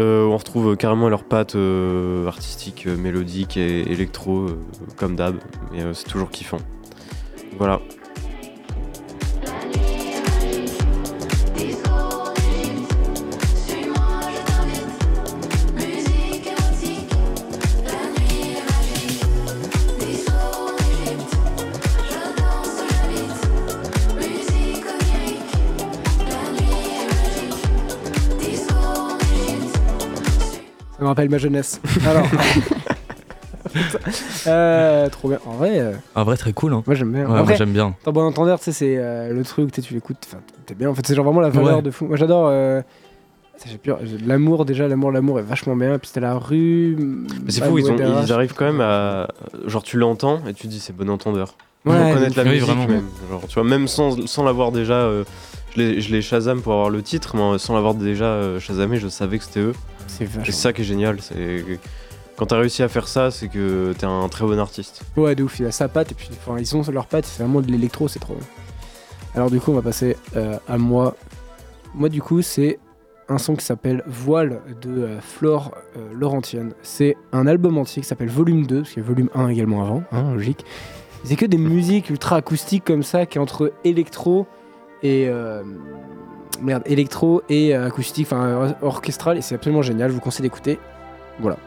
Euh, où on retrouve euh, carrément leurs pattes euh, artistiques, euh, mélodiques et électro, euh, comme d'hab. Euh, c'est toujours kiffant. Voilà. Me rappelle ma jeunesse. Alors. Euh, trop bien. En vrai, euh, Un vrai très cool. Hein. moi j'aime bien. Ouais, moi j'aime bien. Dans Bon Entendeur, tu sais, c'est euh, le truc, tu sais, tu l'écoutes, enfin, t'es bien. En fait, c'est genre vraiment la valeur Ouais. de fou. Moi j'adore. euh, ça, j'ai peur- j'ai- L'amour, déjà, l'amour, l'amour est vachement bien. Puis c'était la rue. Mais c'est fou, ils, ont- ils arrivent quand même à. Genre, tu l'entends et tu te dis c'est bon entendeur. Ouais, Pour connaître la oui, musique vraiment. même. Genre, tu vois, même sans, sans l'avoir déjà. euh, je les- je les Shazam pour avoir le titre, mais sans l'avoir déjà euh, Shazamé, je savais que c'était eux. C'est vachement. ça qui est génial. C'est quand t'as réussi à faire ça, c'est que t'es un très bon artiste. Ouais, de ouf, il a sa patte, et puis enfin, ils ont leur patte, c'est vraiment de l'électro, c'est trop bien. Alors, du coup, on va passer euh, à moi. Moi, du coup, c'est un son qui s'appelle Voile de euh, Flore euh, Laurentienne. C'est un album entier qui s'appelle Volume 2, parce qu'il y a Volume 1 également avant, hein, logique. C'est que des musiques ultra acoustiques comme ça, qui est entre électro et. Merde, électro et euh, acoustique, enfin orchestral, et c'est absolument génial, je vous conseille d'écouter. Voilà.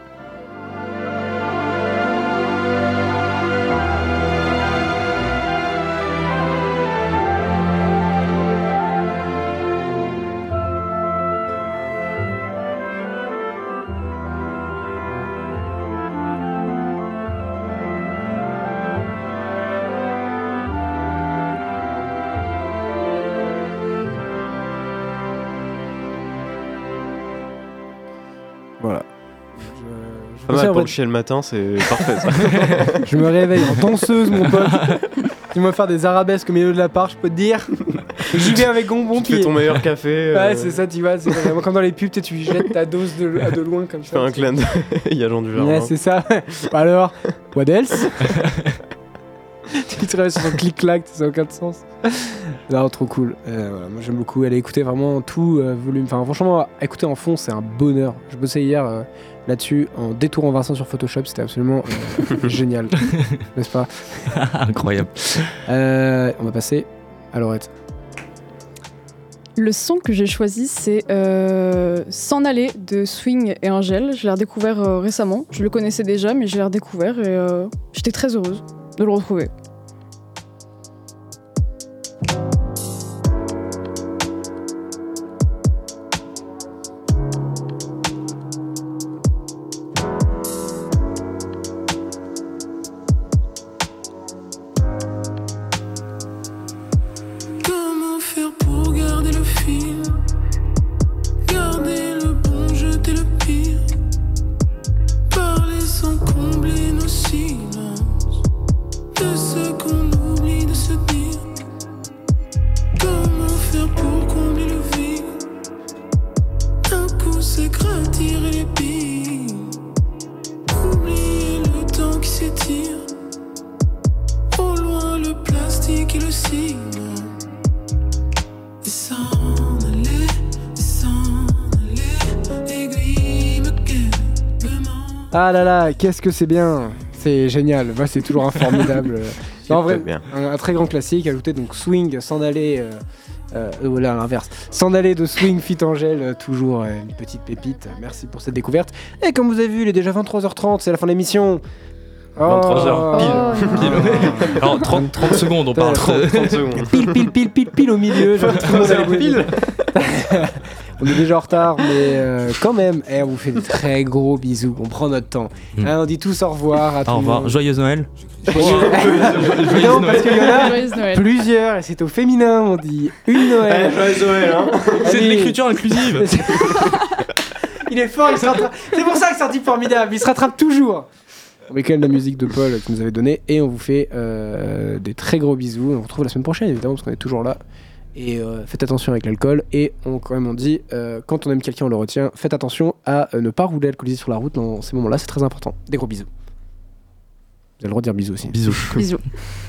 Mal pour le matin, c'est parfait ça. Je me réveille en danseuse, mon pote. Tu vas faire des arabesques au milieu de la part, je peux te dire. J'y vais avec bon, bon tu fais ton meilleur café. euh, Ouais, c'est ça, tu vraiment comme dans les pubs, tu jettes ta dose de, à de loin comme Tu ça. fais un clin d'œil, il y a Jean Dujardin. Ouais, c'est ça. Bah Alors, what else Tu te réveilles sur son clic-clac, ça n'a aucun sens. Non, trop cool. Euh, voilà, moi j'aime beaucoup. Elle a écouté vraiment tout euh, volume. Enfin, franchement, écouter en fond, c'est un bonheur. Je bossais hier euh, là-dessus en détourant Vincent sur Photoshop. C'était absolument euh, génial. N'est-ce pas? Incroyable. Euh, On va passer à Laurette. Le son que j'ai choisi, c'est euh, S'en aller de Swing et Angèle. Je l'ai redécouvert euh, récemment. Je le connaissais déjà, mais je l'ai redécouvert et euh, j'étais très heureuse de Ah là là, qu'est-ce que c'est bien C'est génial. Moi, c'est toujours un formidable. Non, en vrai, très bien. un, un très grand classique. Ajouté donc Swing, s'en aller. Euh, euh, voilà, à l'inverse. S'en aller de Swing Fit Angel, euh, toujours euh, une petite pépite. Merci pour cette découverte. Et comme vous avez vu, il est déjà 23h30, c'est la fin de l'émission. 23 heures, Oh. pile. Pile, ouais. Alors 30, 30 secondes, on parle. 30, 30 secondes. Pile, pile, pile, pile, pile au milieu. Pile. On est déjà en retard, mais euh, quand même, eh, on vous fait des très gros bisous. On prend notre temps. Mm. Hein, on dit tous au revoir à tout Au le revoir, monde. joyeux Noël. non, parce qu'il y en a Joyeux Noël. plusieurs et c'est au féminin. On dit une Noël. joyeux Noël, hein. C'est de Allez. l'écriture inclusive. il est fort, il se rattrape. C'est pour ça que c'est un type formidable. Il se rattrape toujours. On met quand même la musique de Paul que nous avait donnée et on vous fait euh, des très gros bisous. On vous retrouve la semaine prochaine évidemment parce qu'on est toujours là. Et euh, faites attention avec l'alcool. Et on, quand même, on dit, euh, quand on aime quelqu'un, on le retient. Faites attention à euh, ne pas rouler alcoolisé sur la route dans ces moments-là. C'est très important. Des gros bisous. Vous avez le droit de dire bisous aussi. Bisous. Bisous.